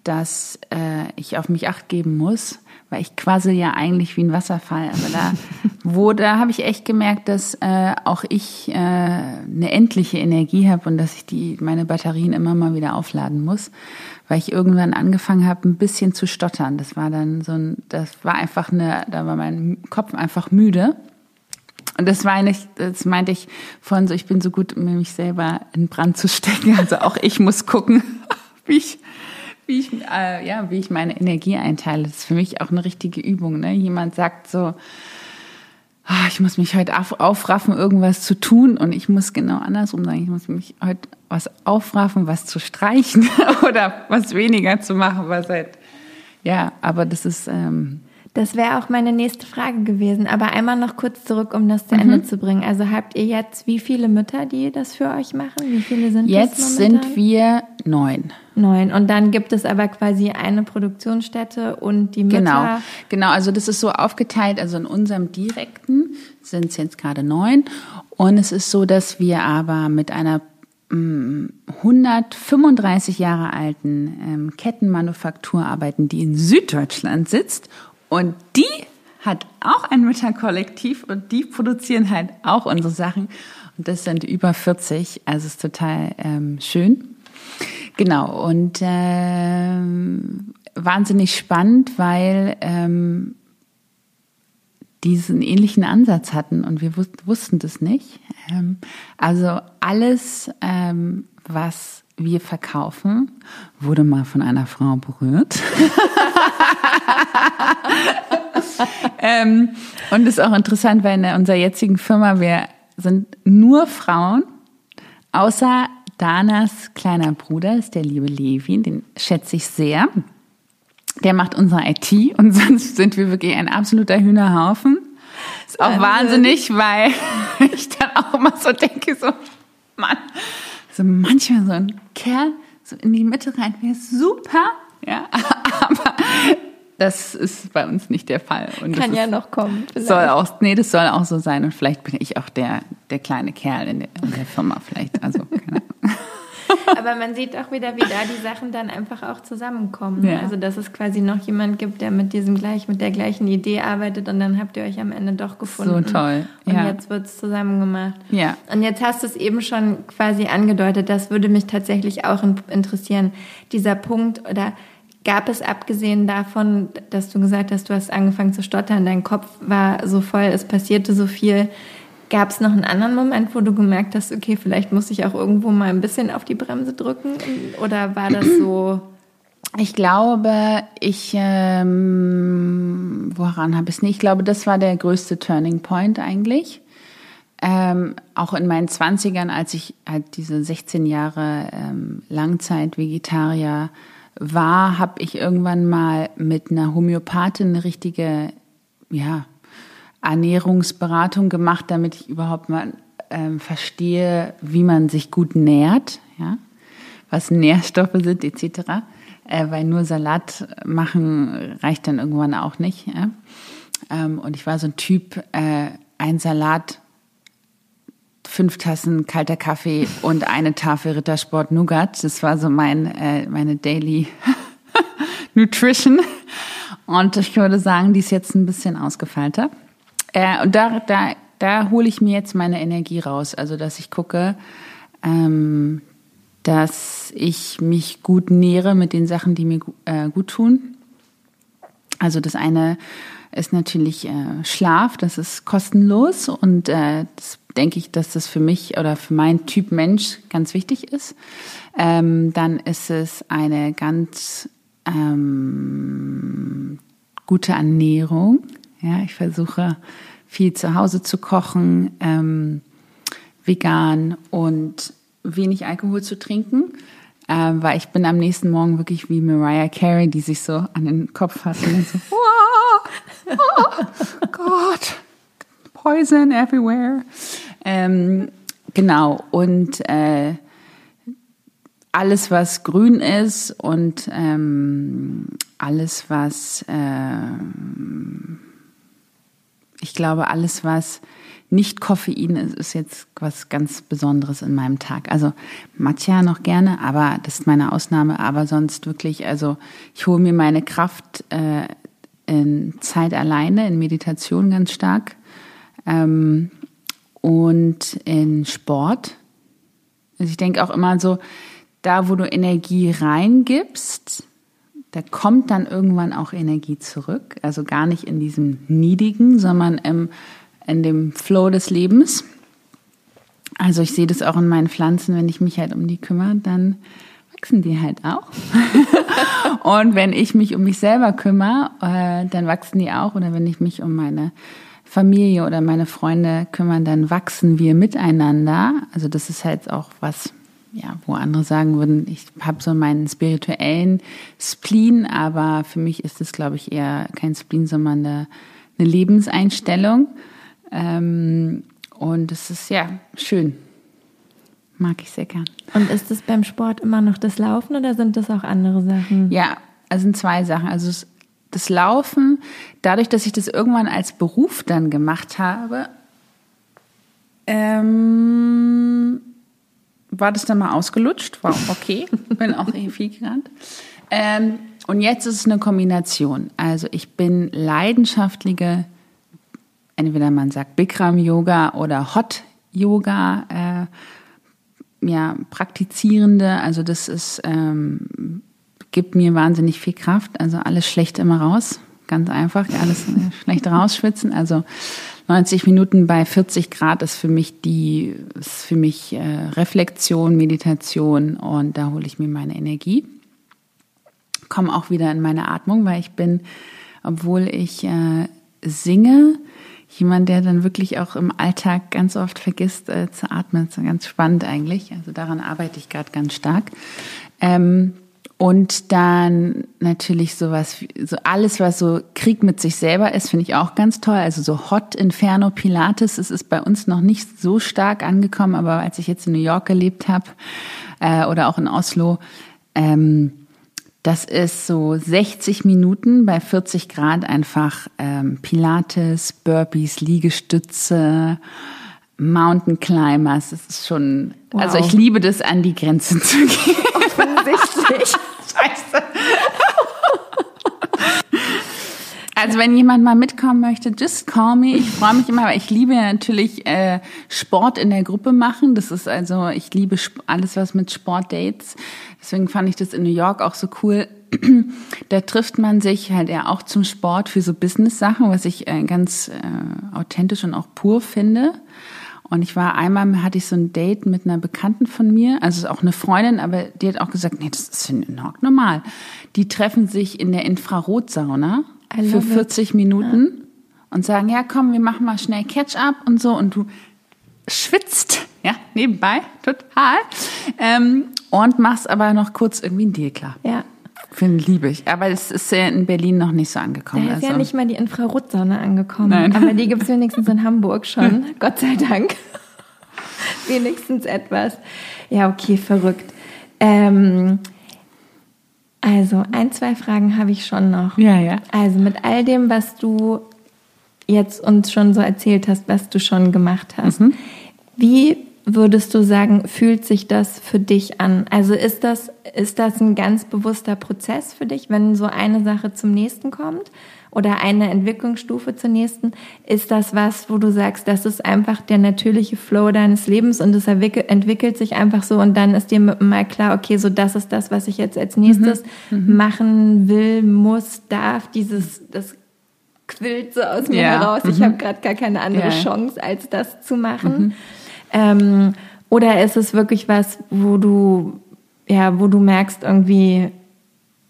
Speaker 1: dass äh, ich auf mich acht geben muss, weil ich quasi ja eigentlich wie ein Wasserfall. Aber da (laughs) wurde, da habe ich echt gemerkt, dass äh, auch ich äh, eine endliche Energie habe und dass ich die meine Batterien immer mal wieder aufladen muss, weil ich irgendwann angefangen habe, ein bisschen zu stottern. Das war dann so ein, das war einfach eine, da war mein Kopf einfach müde. Und das war nicht, das meinte ich von so, ich bin so gut, mich selber in Brand zu stecken. Also auch ich muss gucken, (laughs) wie ich wie ich, äh, ja, wie ich meine Energie einteile. Das ist für mich auch eine richtige Übung. Ne? Jemand sagt so, ah, ich muss mich heute aufraffen, irgendwas zu tun und ich muss genau andersrum sagen. Ich muss mich heute was aufraffen, was zu streichen (laughs) oder was weniger zu machen, was halt, ja, aber das ist, ähm,
Speaker 2: das wäre auch meine nächste Frage gewesen. Aber einmal noch kurz zurück, um das zu mhm. Ende zu bringen. Also habt ihr jetzt wie viele Mütter, die das für euch machen? Wie viele sind
Speaker 1: jetzt Jetzt sind wir neun.
Speaker 2: Neun. Und dann gibt es aber quasi eine Produktionsstätte und die Mütter.
Speaker 1: Genau, genau. Also das ist so aufgeteilt. Also in unserem direkten sind es jetzt gerade neun. Und es ist so, dass wir aber mit einer 135 mm, Jahre alten ähm, Kettenmanufaktur arbeiten, die in Süddeutschland sitzt und die hat auch ein Mütterkollektiv und die produzieren halt auch unsere Sachen. Und das sind über 40, also ist total ähm, schön. Genau, und ähm, wahnsinnig spannend, weil ähm, diesen ähnlichen Ansatz hatten und wir wussten das nicht. Ähm, also alles, ähm, was wir verkaufen, wurde mal von einer Frau berührt. (laughs) ähm, und ist auch interessant, weil in unserer jetzigen Firma wir sind nur Frauen, außer Danas kleiner Bruder ist der liebe Levin, den schätze ich sehr. Der macht unsere IT und (laughs) sonst sind wir wirklich ein absoluter Hühnerhaufen. Ist auch wahnsinnig, weil (laughs) ich dann auch immer so denke, so, Mann, so manchmal so ein Kerl so in die Mitte rein wäre super, ja, (laughs) aber das ist bei uns nicht der Fall.
Speaker 2: Und Kann ja noch kommen.
Speaker 1: Vielleicht. Soll auch, nee, das soll auch so sein. Und vielleicht bin ich auch der, der kleine Kerl in der, in der Firma vielleicht. Also,
Speaker 2: Aber man sieht auch wieder, wie da die Sachen dann einfach auch zusammenkommen. Ja. Also, dass es quasi noch jemand gibt, der mit diesem gleich, mit der gleichen Idee arbeitet und dann habt ihr euch am Ende doch gefunden.
Speaker 1: So toll.
Speaker 2: Und ja. jetzt wird es zusammen gemacht.
Speaker 1: Ja.
Speaker 2: Und jetzt hast du es eben schon quasi angedeutet, das würde mich tatsächlich auch interessieren. Dieser Punkt oder Gab es abgesehen davon, dass du gesagt hast, du hast angefangen zu stottern, dein Kopf war so voll, es passierte so viel. Gab es noch einen anderen Moment, wo du gemerkt hast, okay, vielleicht muss ich auch irgendwo mal ein bisschen auf die Bremse drücken? Oder war das so?
Speaker 1: Ich glaube, ich, ähm, woran habe ich es nicht? Ich glaube, das war der größte Turning Point eigentlich. Ähm, auch in meinen Zwanzigern, als ich halt diese 16 Jahre ähm, Langzeit-Vegetarier war, habe ich irgendwann mal mit einer Homöopathin eine richtige ja, Ernährungsberatung gemacht, damit ich überhaupt mal ähm, verstehe, wie man sich gut nährt, ja, was Nährstoffe sind etc. Äh, weil nur Salat machen reicht dann irgendwann auch nicht. Ja? Ähm, und ich war so ein Typ, äh, ein Salat fünf Tassen kalter Kaffee und eine Tafel Rittersport Nougat. Das war so mein, äh, meine Daily (laughs) Nutrition. Und ich würde sagen, die ist jetzt ein bisschen ausgefeilter. Äh, und da, da, da hole ich mir jetzt meine Energie raus. Also, dass ich gucke, ähm, dass ich mich gut nähere mit den Sachen, die mir äh, gut tun. Also das eine ist natürlich äh, Schlaf, das ist kostenlos und äh, das denke ich, dass das für mich oder für meinen Typ Mensch ganz wichtig ist. Ähm, dann ist es eine ganz ähm, gute Ernährung. Ja, ich versuche viel zu Hause zu kochen, ähm, vegan und wenig Alkohol zu trinken, äh, weil ich bin am nächsten Morgen wirklich wie Mariah Carey, die sich so an den Kopf fasst und so, (laughs) oh, oh Gott, Poison everywhere. Ähm, genau, und äh, alles, was grün ist und ähm, alles, was äh, ich glaube, alles, was nicht Koffein ist, ist jetzt was ganz Besonderes in meinem Tag. Also Matcha noch gerne, aber das ist meine Ausnahme. Aber sonst wirklich, also ich hole mir meine Kraft äh, in Zeit alleine, in Meditation ganz stark ähm, und in Sport. Also ich denke auch immer so, da wo du Energie reingibst, da kommt dann irgendwann auch Energie zurück. Also gar nicht in diesem Niedigen, sondern im, in dem Flow des Lebens. Also ich sehe das auch in meinen Pflanzen, wenn ich mich halt um die kümmere, dann wachsen die halt auch. (laughs) und wenn ich mich um mich selber kümmere, äh, dann wachsen die auch. Oder wenn ich mich um meine Familie oder meine Freunde kümmern, dann wachsen wir miteinander. Also das ist halt auch was, ja, wo andere sagen würden, ich habe so meinen spirituellen Spleen, aber für mich ist es, glaube ich, eher kein Spleen, sondern eine, eine Lebenseinstellung. Ähm, und es ist ja schön. Mag ich sehr gern.
Speaker 2: Und ist es beim Sport immer noch das Laufen oder sind das auch andere Sachen?
Speaker 1: Ja, also sind zwei Sachen. Also das Laufen, dadurch, dass ich das irgendwann als Beruf dann gemacht habe, ähm, war das dann mal ausgelutscht, war okay, (laughs) bin auch viel gerannt. Ähm, und jetzt ist es eine Kombination. Also ich bin leidenschaftliche, entweder man sagt Bikram Yoga oder Hot Yoga, äh, ja, praktizierende. Also das ist, ähm, gibt mir wahnsinnig viel Kraft. Also alles schlecht immer raus. Ganz einfach, alles schlecht rausschwitzen. Also 90 Minuten bei 40 Grad ist für mich die, ist für mich äh, Reflexion, Meditation und da hole ich mir meine Energie. Komme auch wieder in meine Atmung, weil ich bin, obwohl ich äh, singe, jemand, der dann wirklich auch im Alltag ganz oft vergisst äh, zu atmen. Das ist ganz spannend eigentlich. Also daran arbeite ich gerade ganz stark. Ähm, und dann natürlich sowas, so alles, was so Krieg mit sich selber ist, finde ich auch ganz toll. Also so Hot Inferno Pilates, es ist bei uns noch nicht so stark angekommen, aber als ich jetzt in New York gelebt habe äh, oder auch in Oslo, ähm, das ist so 60 Minuten bei 40 Grad einfach ähm, Pilates, Burpees, Liegestütze, Mountain Climbers. Das ist schon, wow. also ich liebe das, an die Grenzen zu gehen. Offensichtlich. (laughs) Scheiße. Also wenn jemand mal mitkommen möchte, just call me. Ich freue mich immer, weil ich liebe natürlich äh, Sport in der Gruppe machen. Das ist also, ich liebe alles, was mit Sportdates. Deswegen fand ich das in New York auch so cool. (clears throat) da trifft man sich halt ja auch zum Sport für so Business-Sachen, was ich äh, ganz äh, authentisch und auch pur finde. Und ich war einmal, hatte ich so ein Date mit einer Bekannten von mir, also auch eine Freundin, aber die hat auch gesagt, nee, das ist normal. Die treffen sich in der Infrarotsauna für 40 it. Minuten ja. und sagen, ja, komm, wir machen mal schnell Catch-up und so. Und du schwitzt, ja, nebenbei, total. Ähm, und machst aber noch kurz irgendwie ein Deal klar.
Speaker 2: Ja.
Speaker 1: Finde liebe ich. Aber es ist ja in Berlin noch nicht so angekommen.
Speaker 2: Da ist also. ja nicht mal die Infrarotsonne angekommen. Nein. Aber die gibt es (laughs) wenigstens in Hamburg schon. Gott sei Dank. (laughs) wenigstens etwas. Ja, okay, verrückt. Ähm, also, ein, zwei Fragen habe ich schon noch.
Speaker 1: Ja, ja.
Speaker 2: Also, mit all dem, was du jetzt uns schon so erzählt hast, was du schon gemacht hast, mhm. wie würdest du sagen, fühlt sich das für dich an? Also ist das, ist das ein ganz bewusster Prozess für dich, wenn so eine Sache zum nächsten kommt oder eine Entwicklungsstufe zur nächsten? Ist das was, wo du sagst, das ist einfach der natürliche Flow deines Lebens und es entwickelt sich einfach so und dann ist dir mal klar, okay, so das ist das, was ich jetzt als nächstes mhm. mhm. machen will, muss, darf, dieses, das quillt so aus mir ja. heraus. Ich mhm. habe gerade gar keine andere ja. Chance, als das zu machen. Mhm. Ähm, oder ist es wirklich was, wo du, ja, wo du merkst irgendwie,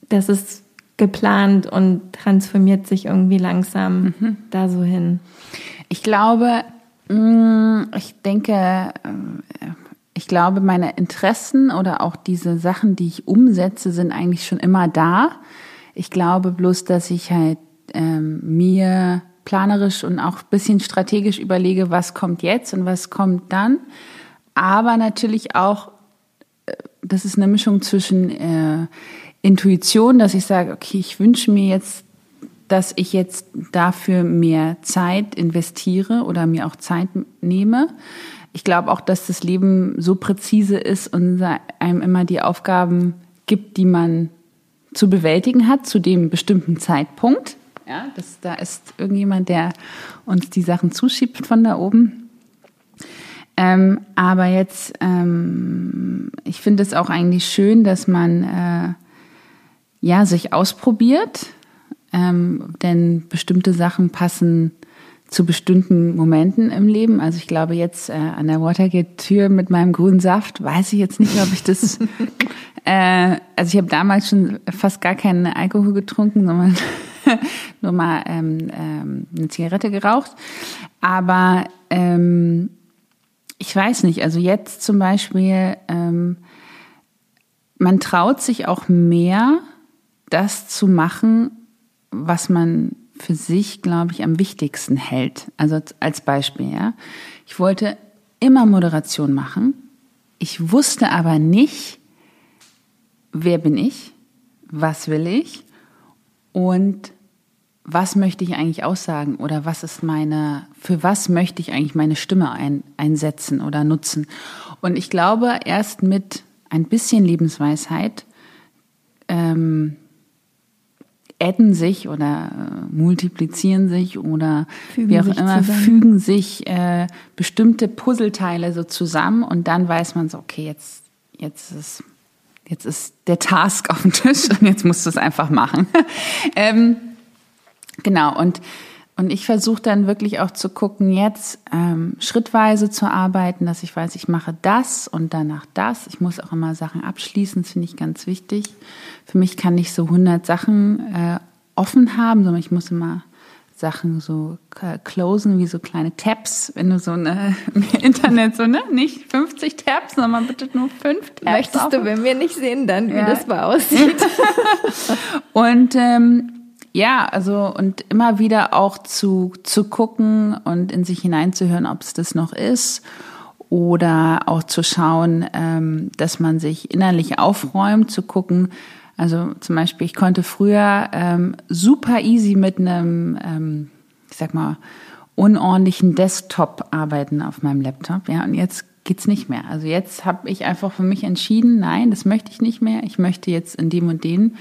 Speaker 2: das ist geplant und transformiert sich irgendwie langsam mhm. da so hin?
Speaker 1: Ich glaube, mm, ich denke, äh, ich glaube, meine Interessen oder auch diese Sachen, die ich umsetze, sind eigentlich schon immer da. Ich glaube bloß, dass ich halt ähm, mir planerisch und auch ein bisschen strategisch überlege, was kommt jetzt und was kommt dann. Aber natürlich auch, äh, das ist eine Mischung zwischen äh, Intuition, dass ich sage, okay, ich wünsche mir jetzt dass ich jetzt dafür mehr Zeit investiere oder mir auch Zeit nehme. Ich glaube auch, dass das Leben so präzise ist und einem immer die Aufgaben gibt, die man zu bewältigen hat zu dem bestimmten Zeitpunkt. Ja, das, da ist irgendjemand, der uns die Sachen zuschiebt von da oben. Ähm, aber jetzt, ähm, ich finde es auch eigentlich schön, dass man äh, ja sich ausprobiert, ähm, denn bestimmte Sachen passen zu bestimmten Momenten im Leben. Also ich glaube jetzt äh, an der Watergate-Tür mit meinem grünen Saft, weiß ich jetzt nicht, ob ich das. (laughs) äh, also ich habe damals schon fast gar keinen Alkohol getrunken, sondern (laughs) nur mal ähm, ähm, eine Zigarette geraucht. Aber ähm, ich weiß nicht, also jetzt zum Beispiel, ähm, man traut sich auch mehr, das zu machen, was man für sich, glaube ich, am wichtigsten hält. Also als Beispiel, ja. Ich wollte immer Moderation machen. Ich wusste aber nicht, wer bin ich, was will ich und was möchte ich eigentlich aussagen oder was ist meine, für was möchte ich eigentlich meine Stimme ein, einsetzen oder nutzen. Und ich glaube, erst mit ein bisschen Lebensweisheit ähm, adden sich oder äh, multiplizieren sich oder fügen wie auch immer, zusammen. fügen sich äh, bestimmte Puzzleteile so zusammen und dann weiß man so, okay, jetzt, jetzt ist jetzt ist der Task (laughs) auf dem Tisch und jetzt musst du es einfach machen. (laughs) ähm, Genau, und, und ich versuche dann wirklich auch zu gucken, jetzt ähm, schrittweise zu arbeiten, dass ich weiß, ich mache das und danach das. Ich muss auch immer Sachen abschließen, das finde ich ganz wichtig. Für mich kann ich so 100 Sachen äh, offen haben, sondern ich muss immer Sachen so closen, wie so kleine Tabs, wenn du so eine (laughs) im Internet so, ne? Nicht 50 Tabs, sondern bitte nur fünf Tabs.
Speaker 2: Möchtest offen. du, wenn wir nicht sehen, dann, wie ja. das mal aussieht. (laughs) (laughs)
Speaker 1: und ähm, ja, also und immer wieder auch zu, zu gucken und in sich hineinzuhören, ob es das noch ist oder auch zu schauen, ähm, dass man sich innerlich aufräumt, zu gucken. Also zum Beispiel, ich konnte früher ähm, super easy mit einem, ähm, ich sag mal, unordentlichen Desktop arbeiten auf meinem Laptop. Ja, und jetzt geht's nicht mehr. Also jetzt habe ich einfach für mich entschieden, nein, das möchte ich nicht mehr. Ich möchte jetzt in dem und dem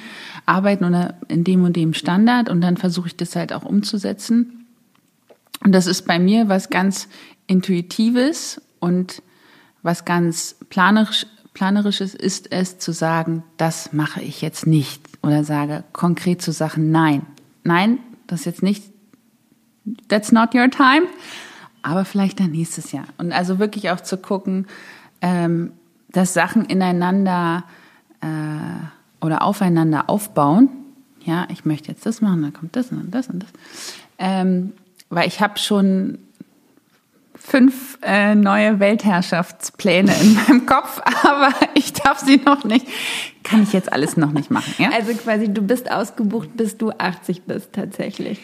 Speaker 1: arbeiten oder in dem und dem Standard und dann versuche ich das halt auch umzusetzen. Und das ist bei mir was ganz Intuitives und was ganz planerisch, planerisches ist es zu sagen, das mache ich jetzt nicht oder sage konkret zu Sachen nein. Nein, das ist jetzt nicht, that's not your time aber vielleicht dann nächstes Jahr. Und also wirklich auch zu gucken, ähm, dass Sachen ineinander äh, oder aufeinander aufbauen. Ja, ich möchte jetzt das machen, dann kommt das und das und das. Ähm, weil ich habe schon fünf äh, neue Weltherrschaftspläne in (laughs) meinem Kopf, aber ich darf sie noch nicht, kann ich jetzt alles noch nicht machen. Ja?
Speaker 2: Also quasi, du bist ausgebucht, bis du 80 bist tatsächlich.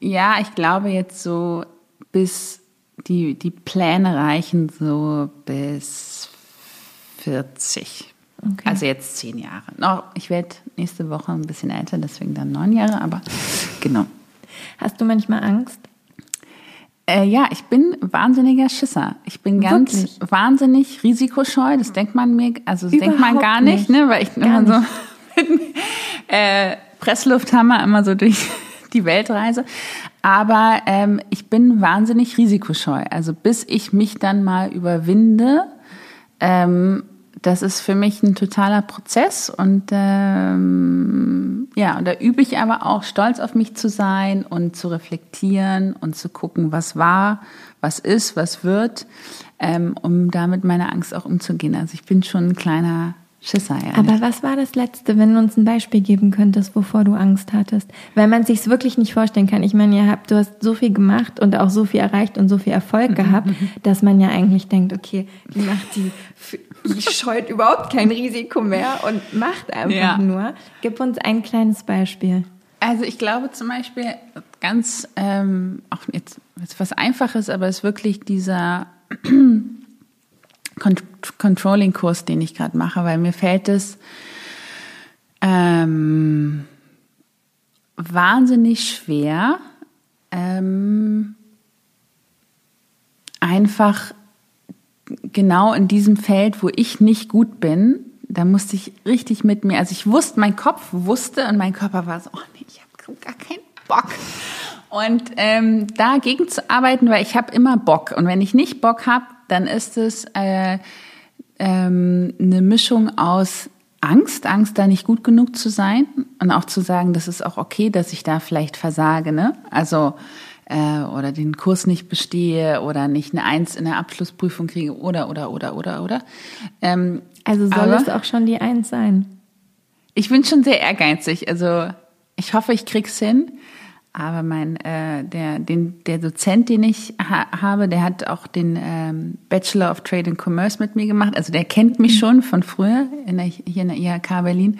Speaker 1: Ja, ich glaube jetzt so bis die, die Pläne reichen so bis 40. Okay. Also jetzt zehn Jahre. Noch, ich werde nächste Woche ein bisschen älter, deswegen dann neun Jahre, aber (laughs) genau.
Speaker 2: Hast du manchmal Angst?
Speaker 1: Äh, ja, ich bin wahnsinniger Schisser. Ich bin ganz Wirklich? wahnsinnig risikoscheu. Das denkt man mir, also das Überhaupt denkt man gar nicht, nicht, ne? Weil ich immer so (laughs) mit, äh, Presslufthammer immer so durch die Weltreise. Aber ähm, ich bin wahnsinnig risikoscheu. Also bis ich mich dann mal überwinde, ähm, das ist für mich ein totaler Prozess und ähm, ja, und da übe ich aber auch stolz auf mich zu sein und zu reflektieren und zu gucken, was war, was ist, was wird, ähm, um damit meine Angst auch umzugehen. Also ich bin schon ein kleiner Schisser, ja.
Speaker 2: Aber was war das Letzte, wenn du uns ein Beispiel geben könntest, wovor du Angst hattest? Weil man sich wirklich nicht vorstellen kann. Ich meine, ihr habt, du hast so viel gemacht und auch so viel erreicht und so viel Erfolg mhm, gehabt, mhm. dass man ja eigentlich denkt, okay, die macht die, die scheut überhaupt kein Risiko mehr und macht einfach ja. nur. Gib uns ein kleines Beispiel.
Speaker 1: Also ich glaube zum Beispiel ganz, ähm, auch jetzt, jetzt was Einfaches, aber es ist wirklich dieser Controlling-Kurs, den ich gerade mache, weil mir fällt es ähm, wahnsinnig schwer, ähm, einfach genau in diesem Feld, wo ich nicht gut bin, da musste ich richtig mit mir, also ich wusste, mein Kopf wusste und mein Körper war so, oh nee, ich habe gar keinen Bock. Und ähm, dagegen zu arbeiten, weil ich habe immer Bock. Und wenn ich nicht Bock habe, dann ist es äh, ähm, eine Mischung aus Angst, Angst, da nicht gut genug zu sein und auch zu sagen, das ist auch okay, dass ich da vielleicht versage, ne? Also äh, oder den Kurs nicht bestehe oder nicht eine Eins in der Abschlussprüfung kriege oder oder oder oder oder. Ähm,
Speaker 2: also soll es auch schon die Eins sein?
Speaker 1: Ich bin schon sehr ehrgeizig. Also ich hoffe, ich krieg's hin. Aber mein äh, der den der Dozent, den ich ha habe, der hat auch den ähm, Bachelor of Trade and Commerce mit mir gemacht. Also der kennt mich schon von früher in der, hier in der IHK Berlin.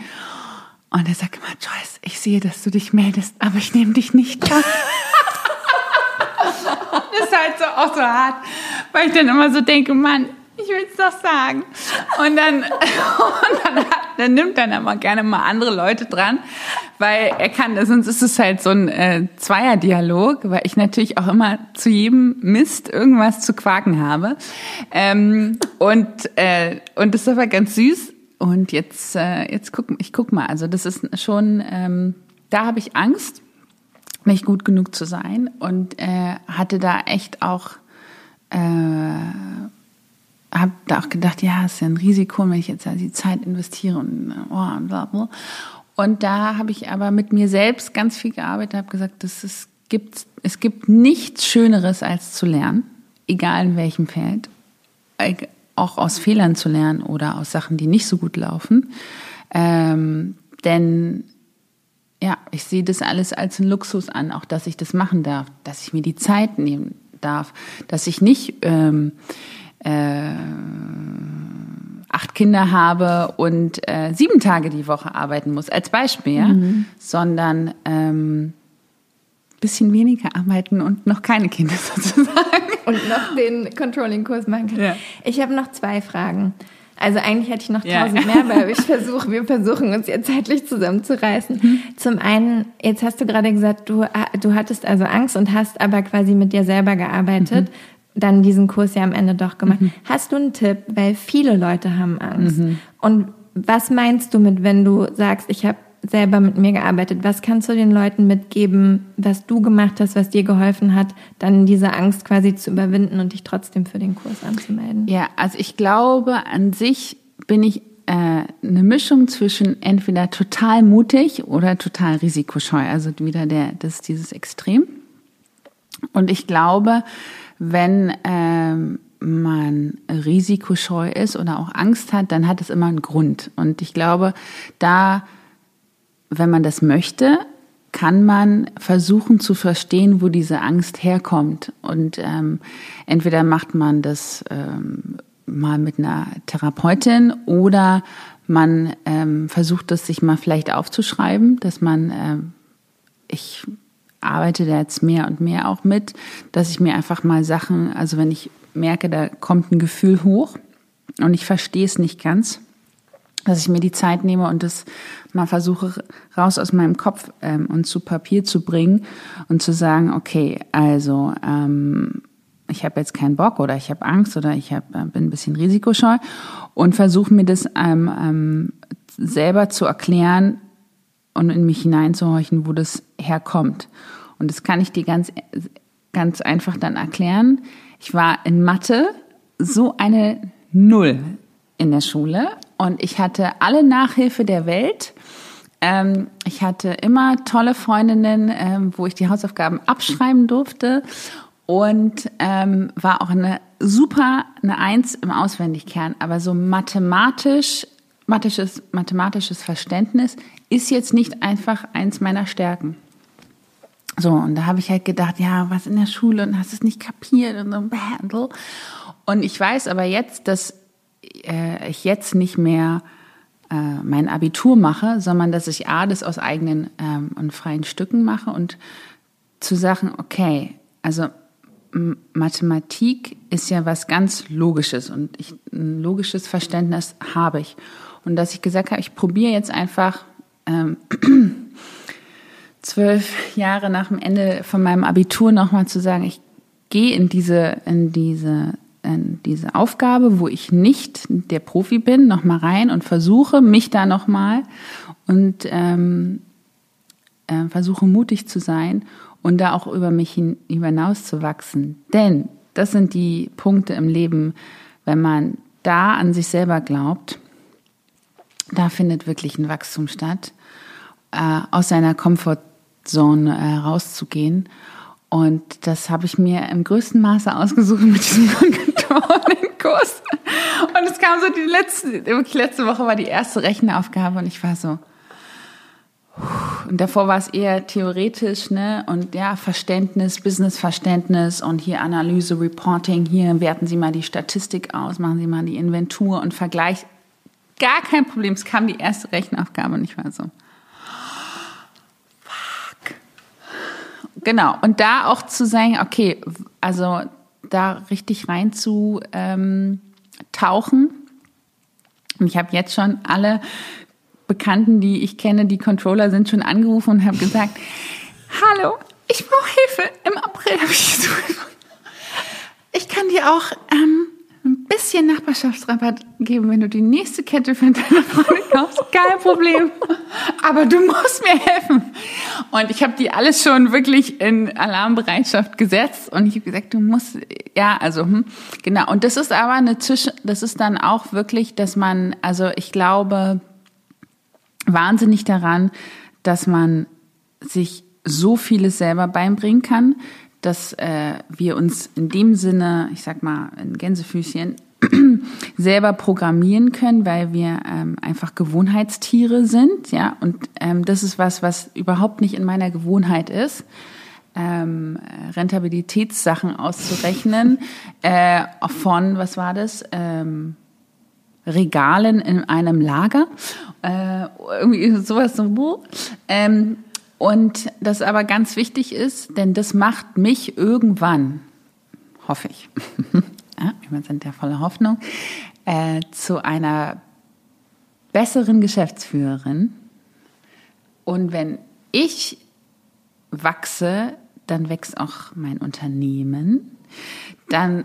Speaker 1: Und er sagt immer, Joyce, ich sehe, dass du dich meldest, aber ich nehme dich nicht (laughs) das ist halt so auch so hart, weil ich dann immer so denke, Mann, ich will es doch sagen. Und dann, (laughs) und dann, dann nimmt dann aber gerne mal andere Leute dran, weil er kann, sonst ist es halt so ein äh, Zweierdialog, weil ich natürlich auch immer zu jedem Mist irgendwas zu quaken habe. Ähm, und, äh, und das ist aber ganz süß. Und jetzt, äh, jetzt guck, ich guck mal, also das ist schon, ähm, da habe ich Angst, nicht gut genug zu sein und äh, hatte da echt auch äh, habe da auch gedacht, ja, ist ja ein Risiko, wenn ich jetzt die Zeit investiere und oh, und bla bla. Und da habe ich aber mit mir selbst ganz viel gearbeitet, habe gesagt, das ist, gibt, es gibt nichts Schöneres als zu lernen, egal in welchem Feld, auch aus Fehlern zu lernen oder aus Sachen, die nicht so gut laufen. Ähm, denn ja, ich sehe das alles als ein Luxus an, auch dass ich das machen darf, dass ich mir die Zeit nehmen darf, dass ich nicht ähm, äh, acht Kinder habe und äh, sieben Tage die Woche arbeiten muss, als Beispiel, mhm. sondern ähm, bisschen weniger arbeiten und noch keine Kinder (laughs) sozusagen.
Speaker 2: Und noch den Controlling-Kurs machen kann. Ja. Ich habe noch zwei Fragen. Also eigentlich hätte ich noch tausend ja. mehr, weil ich versuche, wir versuchen uns jetzt zeitlich zusammenzureißen. Mhm. Zum einen, jetzt hast du gerade gesagt, du, du hattest also Angst und hast aber quasi mit dir selber gearbeitet. Mhm dann diesen Kurs ja am Ende doch gemacht. Mhm. Hast du einen Tipp? Weil viele Leute haben Angst. Mhm. Und was meinst du mit, wenn du sagst, ich habe selber mit mir gearbeitet? Was kannst du den Leuten mitgeben, was du gemacht hast, was dir geholfen hat, dann diese Angst quasi zu überwinden und dich trotzdem für den Kurs anzumelden?
Speaker 1: Ja, also ich glaube, an sich bin ich äh, eine Mischung zwischen entweder total mutig oder total risikoscheu. Also wieder der, das ist dieses Extrem. Und ich glaube, wenn ähm, man risikoscheu ist oder auch Angst hat, dann hat es immer einen Grund. Und ich glaube, da, wenn man das möchte, kann man versuchen zu verstehen, wo diese Angst herkommt. Und ähm, entweder macht man das ähm, mal mit einer Therapeutin oder man ähm, versucht es sich mal vielleicht aufzuschreiben, dass man, ähm, ich arbeite da jetzt mehr und mehr auch mit, dass ich mir einfach mal Sachen, also wenn ich merke, da kommt ein Gefühl hoch und ich verstehe es nicht ganz, dass ich mir die Zeit nehme und das mal versuche raus aus meinem Kopf ähm, und zu Papier zu bringen und zu sagen, okay, also ähm, ich habe jetzt keinen Bock oder ich habe Angst oder ich hab, äh, bin ein bisschen risikoscheu und versuche mir das ähm, ähm, selber zu erklären, und in mich hineinzuhorchen, wo das herkommt. Und das kann ich dir ganz, ganz einfach dann erklären. Ich war in Mathe so eine Null in der Schule und ich hatte alle Nachhilfe der Welt. Ähm, ich hatte immer tolle Freundinnen, ähm, wo ich die Hausaufgaben abschreiben durfte und ähm, war auch eine super eine Eins im Auswendigkern, aber so mathematisch mathematisches, mathematisches Verständnis ist jetzt nicht einfach eins meiner Stärken. So, und da habe ich halt gedacht, ja, was in der Schule und hast es nicht kapiert und so. Und ich weiß aber jetzt, dass äh, ich jetzt nicht mehr äh, mein Abitur mache, sondern dass ich A, das aus eigenen ähm, und freien Stücken mache und zu sagen, okay, also Mathematik ist ja was ganz Logisches und ich, ein logisches Verständnis habe ich. Und dass ich gesagt habe, ich probiere jetzt einfach ähm, (clears throat) zwölf Jahre nach dem Ende von meinem Abitur nochmal zu sagen, ich gehe in diese, in diese, in diese Aufgabe, wo ich nicht der Profi bin, nochmal rein und versuche mich da nochmal und ähm, äh, versuche mutig zu sein und da auch über mich hinaus zu wachsen. Denn das sind die Punkte im Leben, wenn man da an sich selber glaubt, da findet wirklich ein Wachstum statt, äh, aus seiner Komfortzone äh, rauszugehen. Und das habe ich mir im größten Maße ausgesucht mit diesem Kurs. Und es kam so die letzte, wirklich letzte Woche war die erste Rechenaufgabe und ich war so, und davor war es eher theoretisch, ne? Und ja, Verständnis, Businessverständnis und hier Analyse, Reporting, hier werten Sie mal die Statistik aus, machen Sie mal die Inventur und Vergleich. Gar kein Problem. Es kam die erste Rechenaufgabe und ich war so. Genau. Und da auch zu sagen, okay, also da richtig rein zu ähm, tauchen. Und ich habe jetzt schon alle Bekannten, die ich kenne, die Controller sind schon angerufen und haben gesagt, (laughs) hallo, ich brauche Hilfe. Im April habe ich so Ich kann dir auch ähm, bisschen Nachbarschaftsrabatt geben, wenn du die nächste Kette für deine Freunde kaufst. Kein Problem. (laughs) Aber du musst mir helfen. Und ich habe die alles schon wirklich in Alarmbereitschaft gesetzt und ich habe gesagt, du musst, ja, also hm, genau. Und das ist aber eine Zwischen, das ist dann auch wirklich, dass man, also ich glaube, wahnsinnig daran, dass man sich so vieles selber beibringen kann, dass äh, wir uns in dem Sinne, ich sag mal in Gänsefüßchen, (clears throat) selber programmieren können, weil wir ähm, einfach Gewohnheitstiere sind, ja. Und ähm, das ist was, was überhaupt nicht in meiner Gewohnheit ist. Ähm, Rentabilitätssachen auszurechnen (laughs) äh, von, was war das? Ähm, Regalen in einem Lager. Äh, irgendwie sowas so. Ähm, und das aber ganz wichtig ist, denn das macht mich irgendwann, hoffe ich, (laughs) ja, wir sind ja voller Hoffnung, äh, zu einer besseren Geschäftsführerin. Und wenn ich wachse, dann wächst auch mein Unternehmen, dann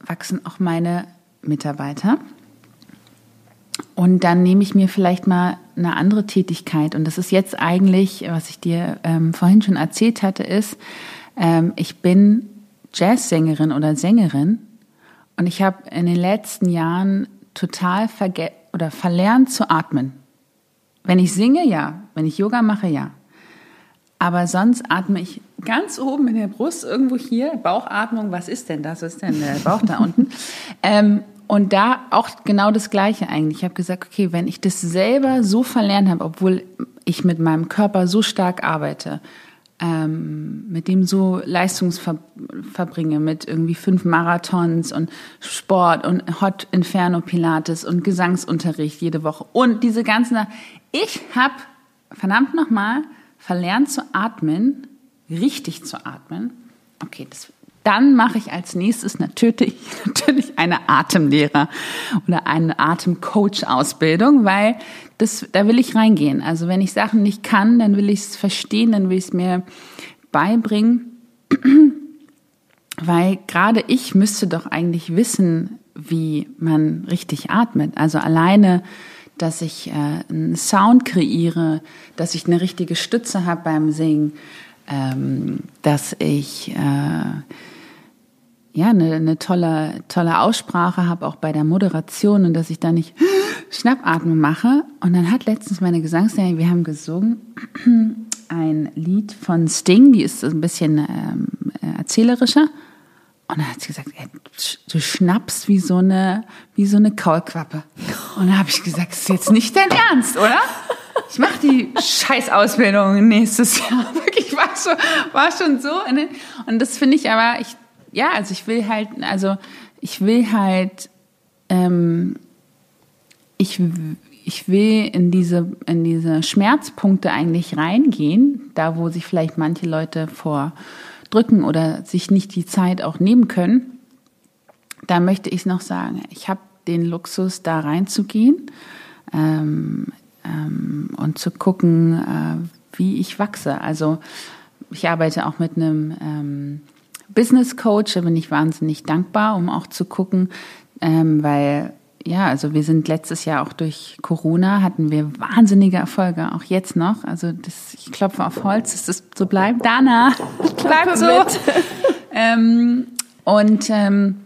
Speaker 1: wachsen auch meine Mitarbeiter. Und dann nehme ich mir vielleicht mal eine andere Tätigkeit. Und das ist jetzt eigentlich, was ich dir ähm, vorhin schon erzählt hatte, ist, ähm, ich bin Jazzsängerin oder Sängerin. Und ich habe in den letzten Jahren total verge oder verlernt zu atmen. Wenn ich singe, ja. Wenn ich Yoga mache, ja. Aber sonst atme ich ganz oben in der Brust, irgendwo hier, Bauchatmung, was ist denn das? Was ist denn der Bauch da unten? (laughs) Ähm, und da auch genau das Gleiche eigentlich. Ich habe gesagt, okay, wenn ich das selber so verlernt habe, obwohl ich mit meinem Körper so stark arbeite, ähm, mit dem so Leistungsverbringe, mit irgendwie fünf Marathons und Sport und Hot Inferno Pilates und Gesangsunterricht jede Woche und diese ganzen, ich habe verdammt nochmal verlernt zu atmen, richtig zu atmen. Okay, das dann mache ich als nächstes natürlich, (laughs) natürlich eine Atemlehrer oder eine Atemcoach-Ausbildung, weil das, da will ich reingehen. Also wenn ich Sachen nicht kann, dann will ich es verstehen, dann will ich es mir beibringen, (clears throat) weil gerade ich müsste doch eigentlich wissen, wie man richtig atmet. Also alleine, dass ich äh, einen Sound kreiere, dass ich eine richtige Stütze habe beim Singen, ähm, dass ich äh, ja, eine, eine tolle, tolle Aussprache habe, auch bei der Moderation und dass ich da nicht (gasps) Schnappatmung mache. Und dann hat letztens meine Gesangslehrerin, wir haben gesungen, (clears throat) ein Lied von Sting, die ist ein bisschen ähm, erzählerischer. Und dann hat sie gesagt, ey, du schnappst wie so eine, wie so eine Kaulquappe. Und dann habe ich gesagt, das ist jetzt nicht dein Ernst, oder? Ich mache die Scheißausbildung nächstes Jahr. (laughs) Wirklich, war schon, war schon so. Und das finde ich aber, ich ja, also ich will halt, also ich will halt, ähm, ich, ich will in diese, in diese Schmerzpunkte eigentlich reingehen, da wo sich vielleicht manche Leute vor drücken oder sich nicht die Zeit auch nehmen können. Da möchte ich noch sagen, ich habe den Luxus, da reinzugehen ähm, ähm, und zu gucken, äh, wie ich wachse. Also ich arbeite auch mit einem ähm, Business Coach, da bin ich wahnsinnig dankbar, um auch zu gucken, ähm, weil ja, also wir sind letztes Jahr auch durch Corona hatten wir wahnsinnige Erfolge, auch jetzt noch. Also das, ich klopfe auf Holz, dass das so bleibt. Dana, bleibt so. (laughs) ähm, und ähm,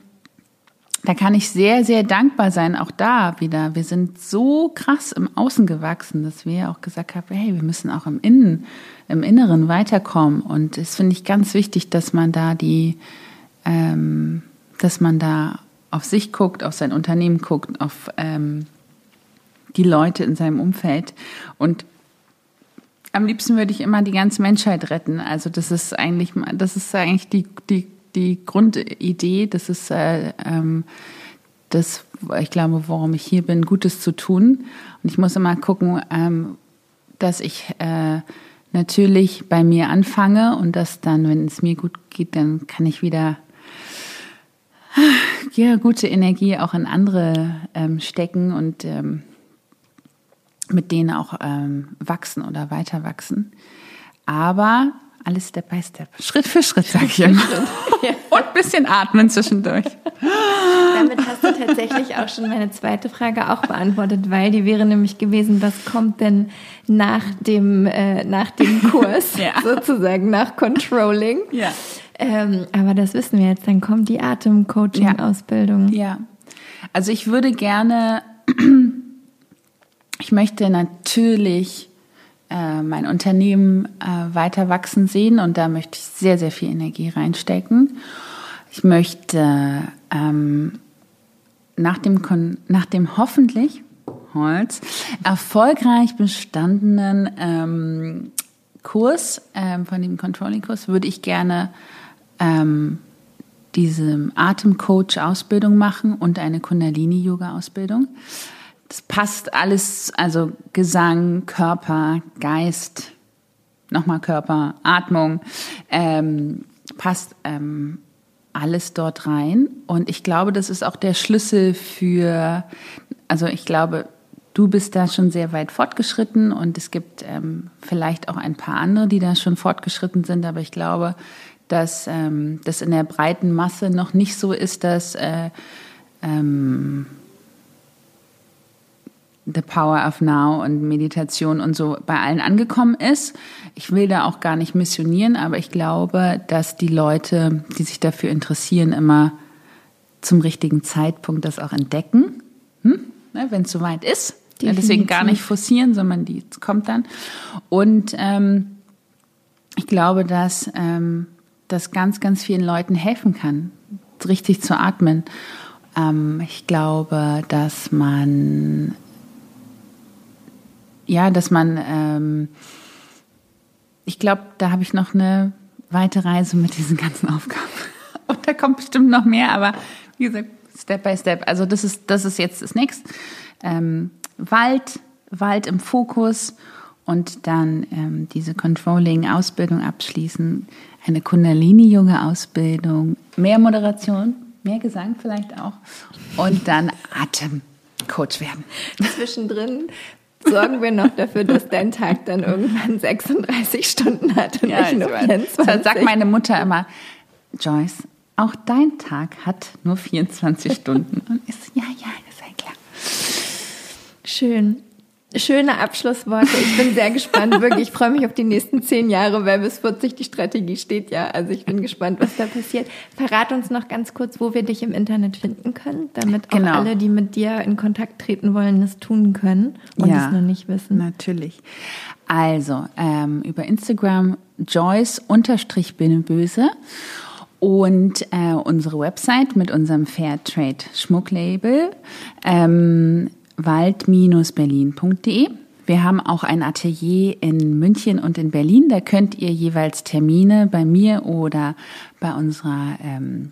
Speaker 1: da kann ich sehr, sehr dankbar sein, auch da wieder. Wir sind so krass im Außen gewachsen, dass wir auch gesagt haben, hey, wir müssen auch im Innen, im Inneren weiterkommen. Und das finde ich ganz wichtig, dass man da die, ähm, dass man da auf sich guckt, auf sein Unternehmen guckt, auf ähm, die Leute in seinem Umfeld. Und am liebsten würde ich immer die ganze Menschheit retten. Also das ist eigentlich, das ist eigentlich die, die, die Grundidee. Das ist äh, ähm, das, ich glaube, warum ich hier bin, Gutes zu tun. Und ich muss immer gucken, ähm, dass ich äh, natürlich bei mir anfange und dass dann, wenn es mir gut geht, dann kann ich wieder (sighs) ja, gute Energie auch in andere ähm, stecken und ähm, mit denen auch ähm, wachsen oder weiter wachsen. Aber alles Step by Step, Schritt für Schritt, sag ich immer. (laughs) Und ein bisschen atmen zwischendurch.
Speaker 2: Damit hast du tatsächlich auch schon meine zweite Frage auch beantwortet, weil die wäre nämlich gewesen, was kommt denn nach dem, äh, nach dem Kurs, (laughs) ja. sozusagen nach Controlling?
Speaker 1: Ja.
Speaker 2: Ähm, aber das wissen wir jetzt, dann kommt die Atemcoaching-Ausbildung.
Speaker 1: Ja. ja. Also ich würde gerne, (clears throat) ich möchte natürlich äh, mein Unternehmen äh, weiter wachsen sehen und da möchte ich sehr, sehr viel Energie reinstecken. Ich möchte ähm, nach, dem nach dem hoffentlich Holz erfolgreich bestandenen ähm, Kurs, ähm, von dem Controlling-Kurs, würde ich gerne ähm, diese Atemcoach-Ausbildung machen und eine Kundalini-Yoga-Ausbildung. Das passt alles, also Gesang, Körper, Geist, nochmal Körper, Atmung, ähm, passt ähm, alles dort rein. Und ich glaube, das ist auch der Schlüssel für, also ich glaube, du bist da schon sehr weit fortgeschritten und es gibt ähm, vielleicht auch ein paar andere, die da schon fortgeschritten sind, aber ich glaube, dass ähm, das in der breiten Masse noch nicht so ist, dass äh, ähm, The Power of Now und Meditation und so bei allen angekommen ist. Ich will da auch gar nicht missionieren, aber ich glaube, dass die Leute, die sich dafür interessieren, immer zum richtigen Zeitpunkt das auch entdecken, hm? ne, wenn es soweit ist. Ja, deswegen gar nicht forcieren, sondern die kommt dann. Und ähm, ich glaube, dass ähm, das ganz, ganz vielen Leuten helfen kann, richtig zu atmen. Ähm, ich glaube, dass man, ja, dass man, ähm, ich glaube, da habe ich noch eine weite Reise mit diesen ganzen Aufgaben. (laughs) Und da kommt bestimmt noch mehr, aber wie gesagt, Step by Step. Also das ist, das ist jetzt das nächste. Ähm, Wald, Wald im Fokus und dann ähm, diese Controlling-Ausbildung abschließen, eine Kundalini-Yoga-Ausbildung, mehr Moderation, mehr Gesang vielleicht auch und dann Atemcoach werden. (laughs)
Speaker 2: Zwischendrin sorgen wir noch dafür, dass dein Tag dann irgendwann 36 Stunden hat und ja, nicht nur 24.
Speaker 1: Das sagt meine Mutter immer, Joyce, auch dein Tag hat nur 24 Stunden. Und ist, ja, ja, ist ja klar.
Speaker 2: Schön. Schöne Abschlussworte. Ich bin sehr gespannt, wirklich. Ich freue mich auf die nächsten zehn Jahre, weil bis 40 die Strategie steht ja. Also ich bin gespannt, was da passiert. Verrat uns noch ganz kurz, wo wir dich im Internet finden können, damit auch genau. alle, die mit dir in Kontakt treten wollen, das tun können und ja, es noch nicht wissen.
Speaker 1: Natürlich. Also ähm, über Instagram Joyce-Binnenböse und äh, unsere Website mit unserem Fairtrade Schmucklabel. Ähm, wald-berlin.de. Wir haben auch ein Atelier in München und in Berlin. Da könnt ihr jeweils Termine bei mir oder bei unserer ähm,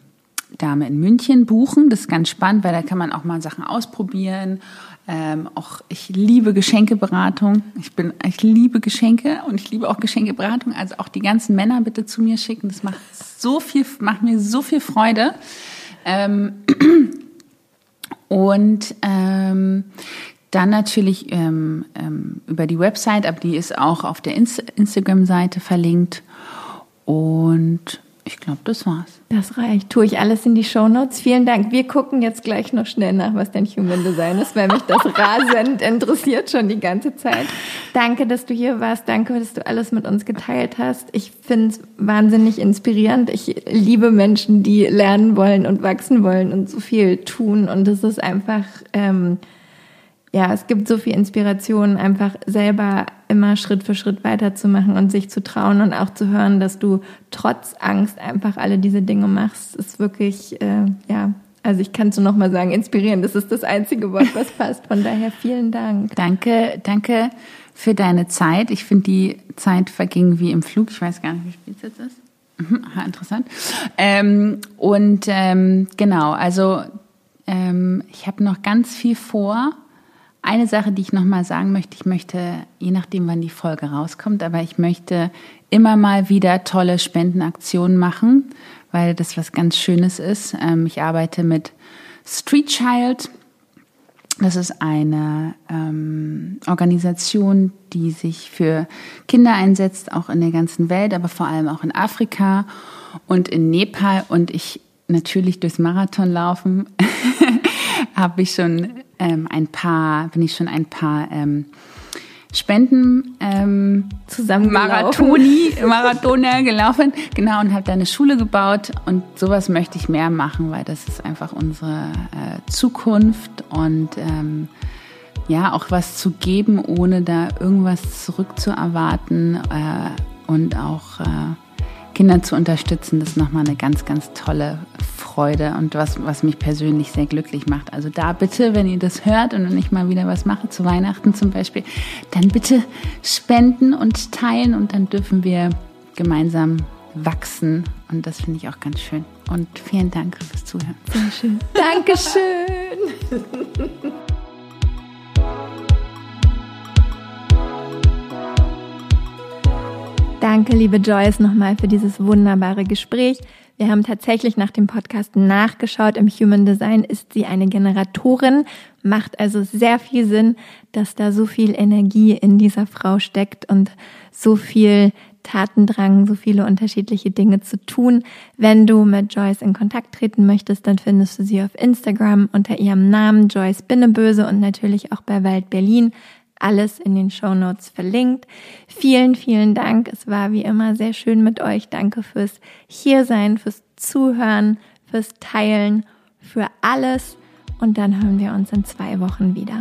Speaker 1: Dame in München buchen. Das ist ganz spannend, weil da kann man auch mal Sachen ausprobieren. Ähm, auch ich liebe Geschenkeberatung. Ich bin, ich liebe Geschenke und ich liebe auch Geschenkeberatung. Also auch die ganzen Männer bitte zu mir schicken. Das macht so viel, macht mir so viel Freude. Ähm, (clears throat) und ähm, dann natürlich ähm, ähm, über die Website, aber die ist auch auf der Inst Instagram-Seite verlinkt. Und ich glaube, das war's.
Speaker 2: Das reicht. Tue ich alles in die Show Notes. Vielen Dank. Wir gucken jetzt gleich noch schnell nach, was dein Human Design ist, weil mich das (laughs) rasend interessiert schon die ganze Zeit. Danke, dass du hier warst. Danke, dass du alles mit uns geteilt hast. Ich finde es wahnsinnig inspirierend. Ich liebe Menschen, die lernen wollen und wachsen wollen und so viel tun. Und es ist einfach ähm, ja, es gibt so viel Inspiration, einfach selber immer Schritt für Schritt weiterzumachen und sich zu trauen und auch zu hören, dass du trotz Angst einfach alle diese Dinge machst, ist wirklich, äh, ja, also ich kann es nur noch mal sagen, inspirieren. Das ist das einzige Wort, was passt. Von daher vielen Dank.
Speaker 1: Danke, danke für deine Zeit. Ich finde, die Zeit verging wie im Flug. Ich weiß gar nicht, wie spät es jetzt ist. Mhm, aha, interessant. Ähm, und ähm, genau, also ähm, ich habe noch ganz viel vor. Eine Sache, die ich nochmal sagen möchte, ich möchte, je nachdem, wann die Folge rauskommt, aber ich möchte immer mal wieder tolle Spendenaktionen machen, weil das was ganz Schönes ist. Ähm, ich arbeite mit Street Child. Das ist eine ähm, Organisation, die sich für Kinder einsetzt, auch in der ganzen Welt, aber vor allem auch in Afrika und in Nepal. Und ich natürlich durchs Marathonlaufen (laughs) habe ich schon ähm, ein paar, bin ich schon ein paar ähm, Spenden ähm, zusammen Marathoni, Marathoner gelaufen, genau und habe da eine Schule gebaut. Und sowas möchte ich mehr machen, weil das ist einfach unsere äh, Zukunft. Und ähm, ja auch was zu geben, ohne da irgendwas zurückzuerwarten äh, und auch äh, Kinder zu unterstützen, das ist nochmal eine ganz, ganz tolle Freude und was, was mich persönlich sehr glücklich macht. Also da bitte, wenn ihr das hört und wenn ich mal wieder was mache, zu Weihnachten zum Beispiel, dann bitte spenden und teilen und dann dürfen wir gemeinsam wachsen. Und das finde ich auch ganz schön. Und vielen Dank fürs Zuhören.
Speaker 2: Sehr schön. Dankeschön. (laughs) Danke, liebe Joyce, nochmal für dieses wunderbare Gespräch. Wir haben tatsächlich nach dem Podcast nachgeschaut. Im Human Design ist sie eine Generatorin. Macht also sehr viel Sinn, dass da so viel Energie in dieser Frau steckt und so viel Tatendrang, so viele unterschiedliche Dinge zu tun. Wenn du mit Joyce in Kontakt treten möchtest, dann findest du sie auf Instagram unter ihrem Namen Joyce Binneböse und natürlich auch bei Welt Berlin alles in den Show Notes verlinkt. Vielen, vielen Dank. Es war wie immer sehr schön mit euch. Danke fürs Hiersein, fürs Zuhören, fürs Teilen, für alles. Und dann hören wir uns in zwei Wochen wieder.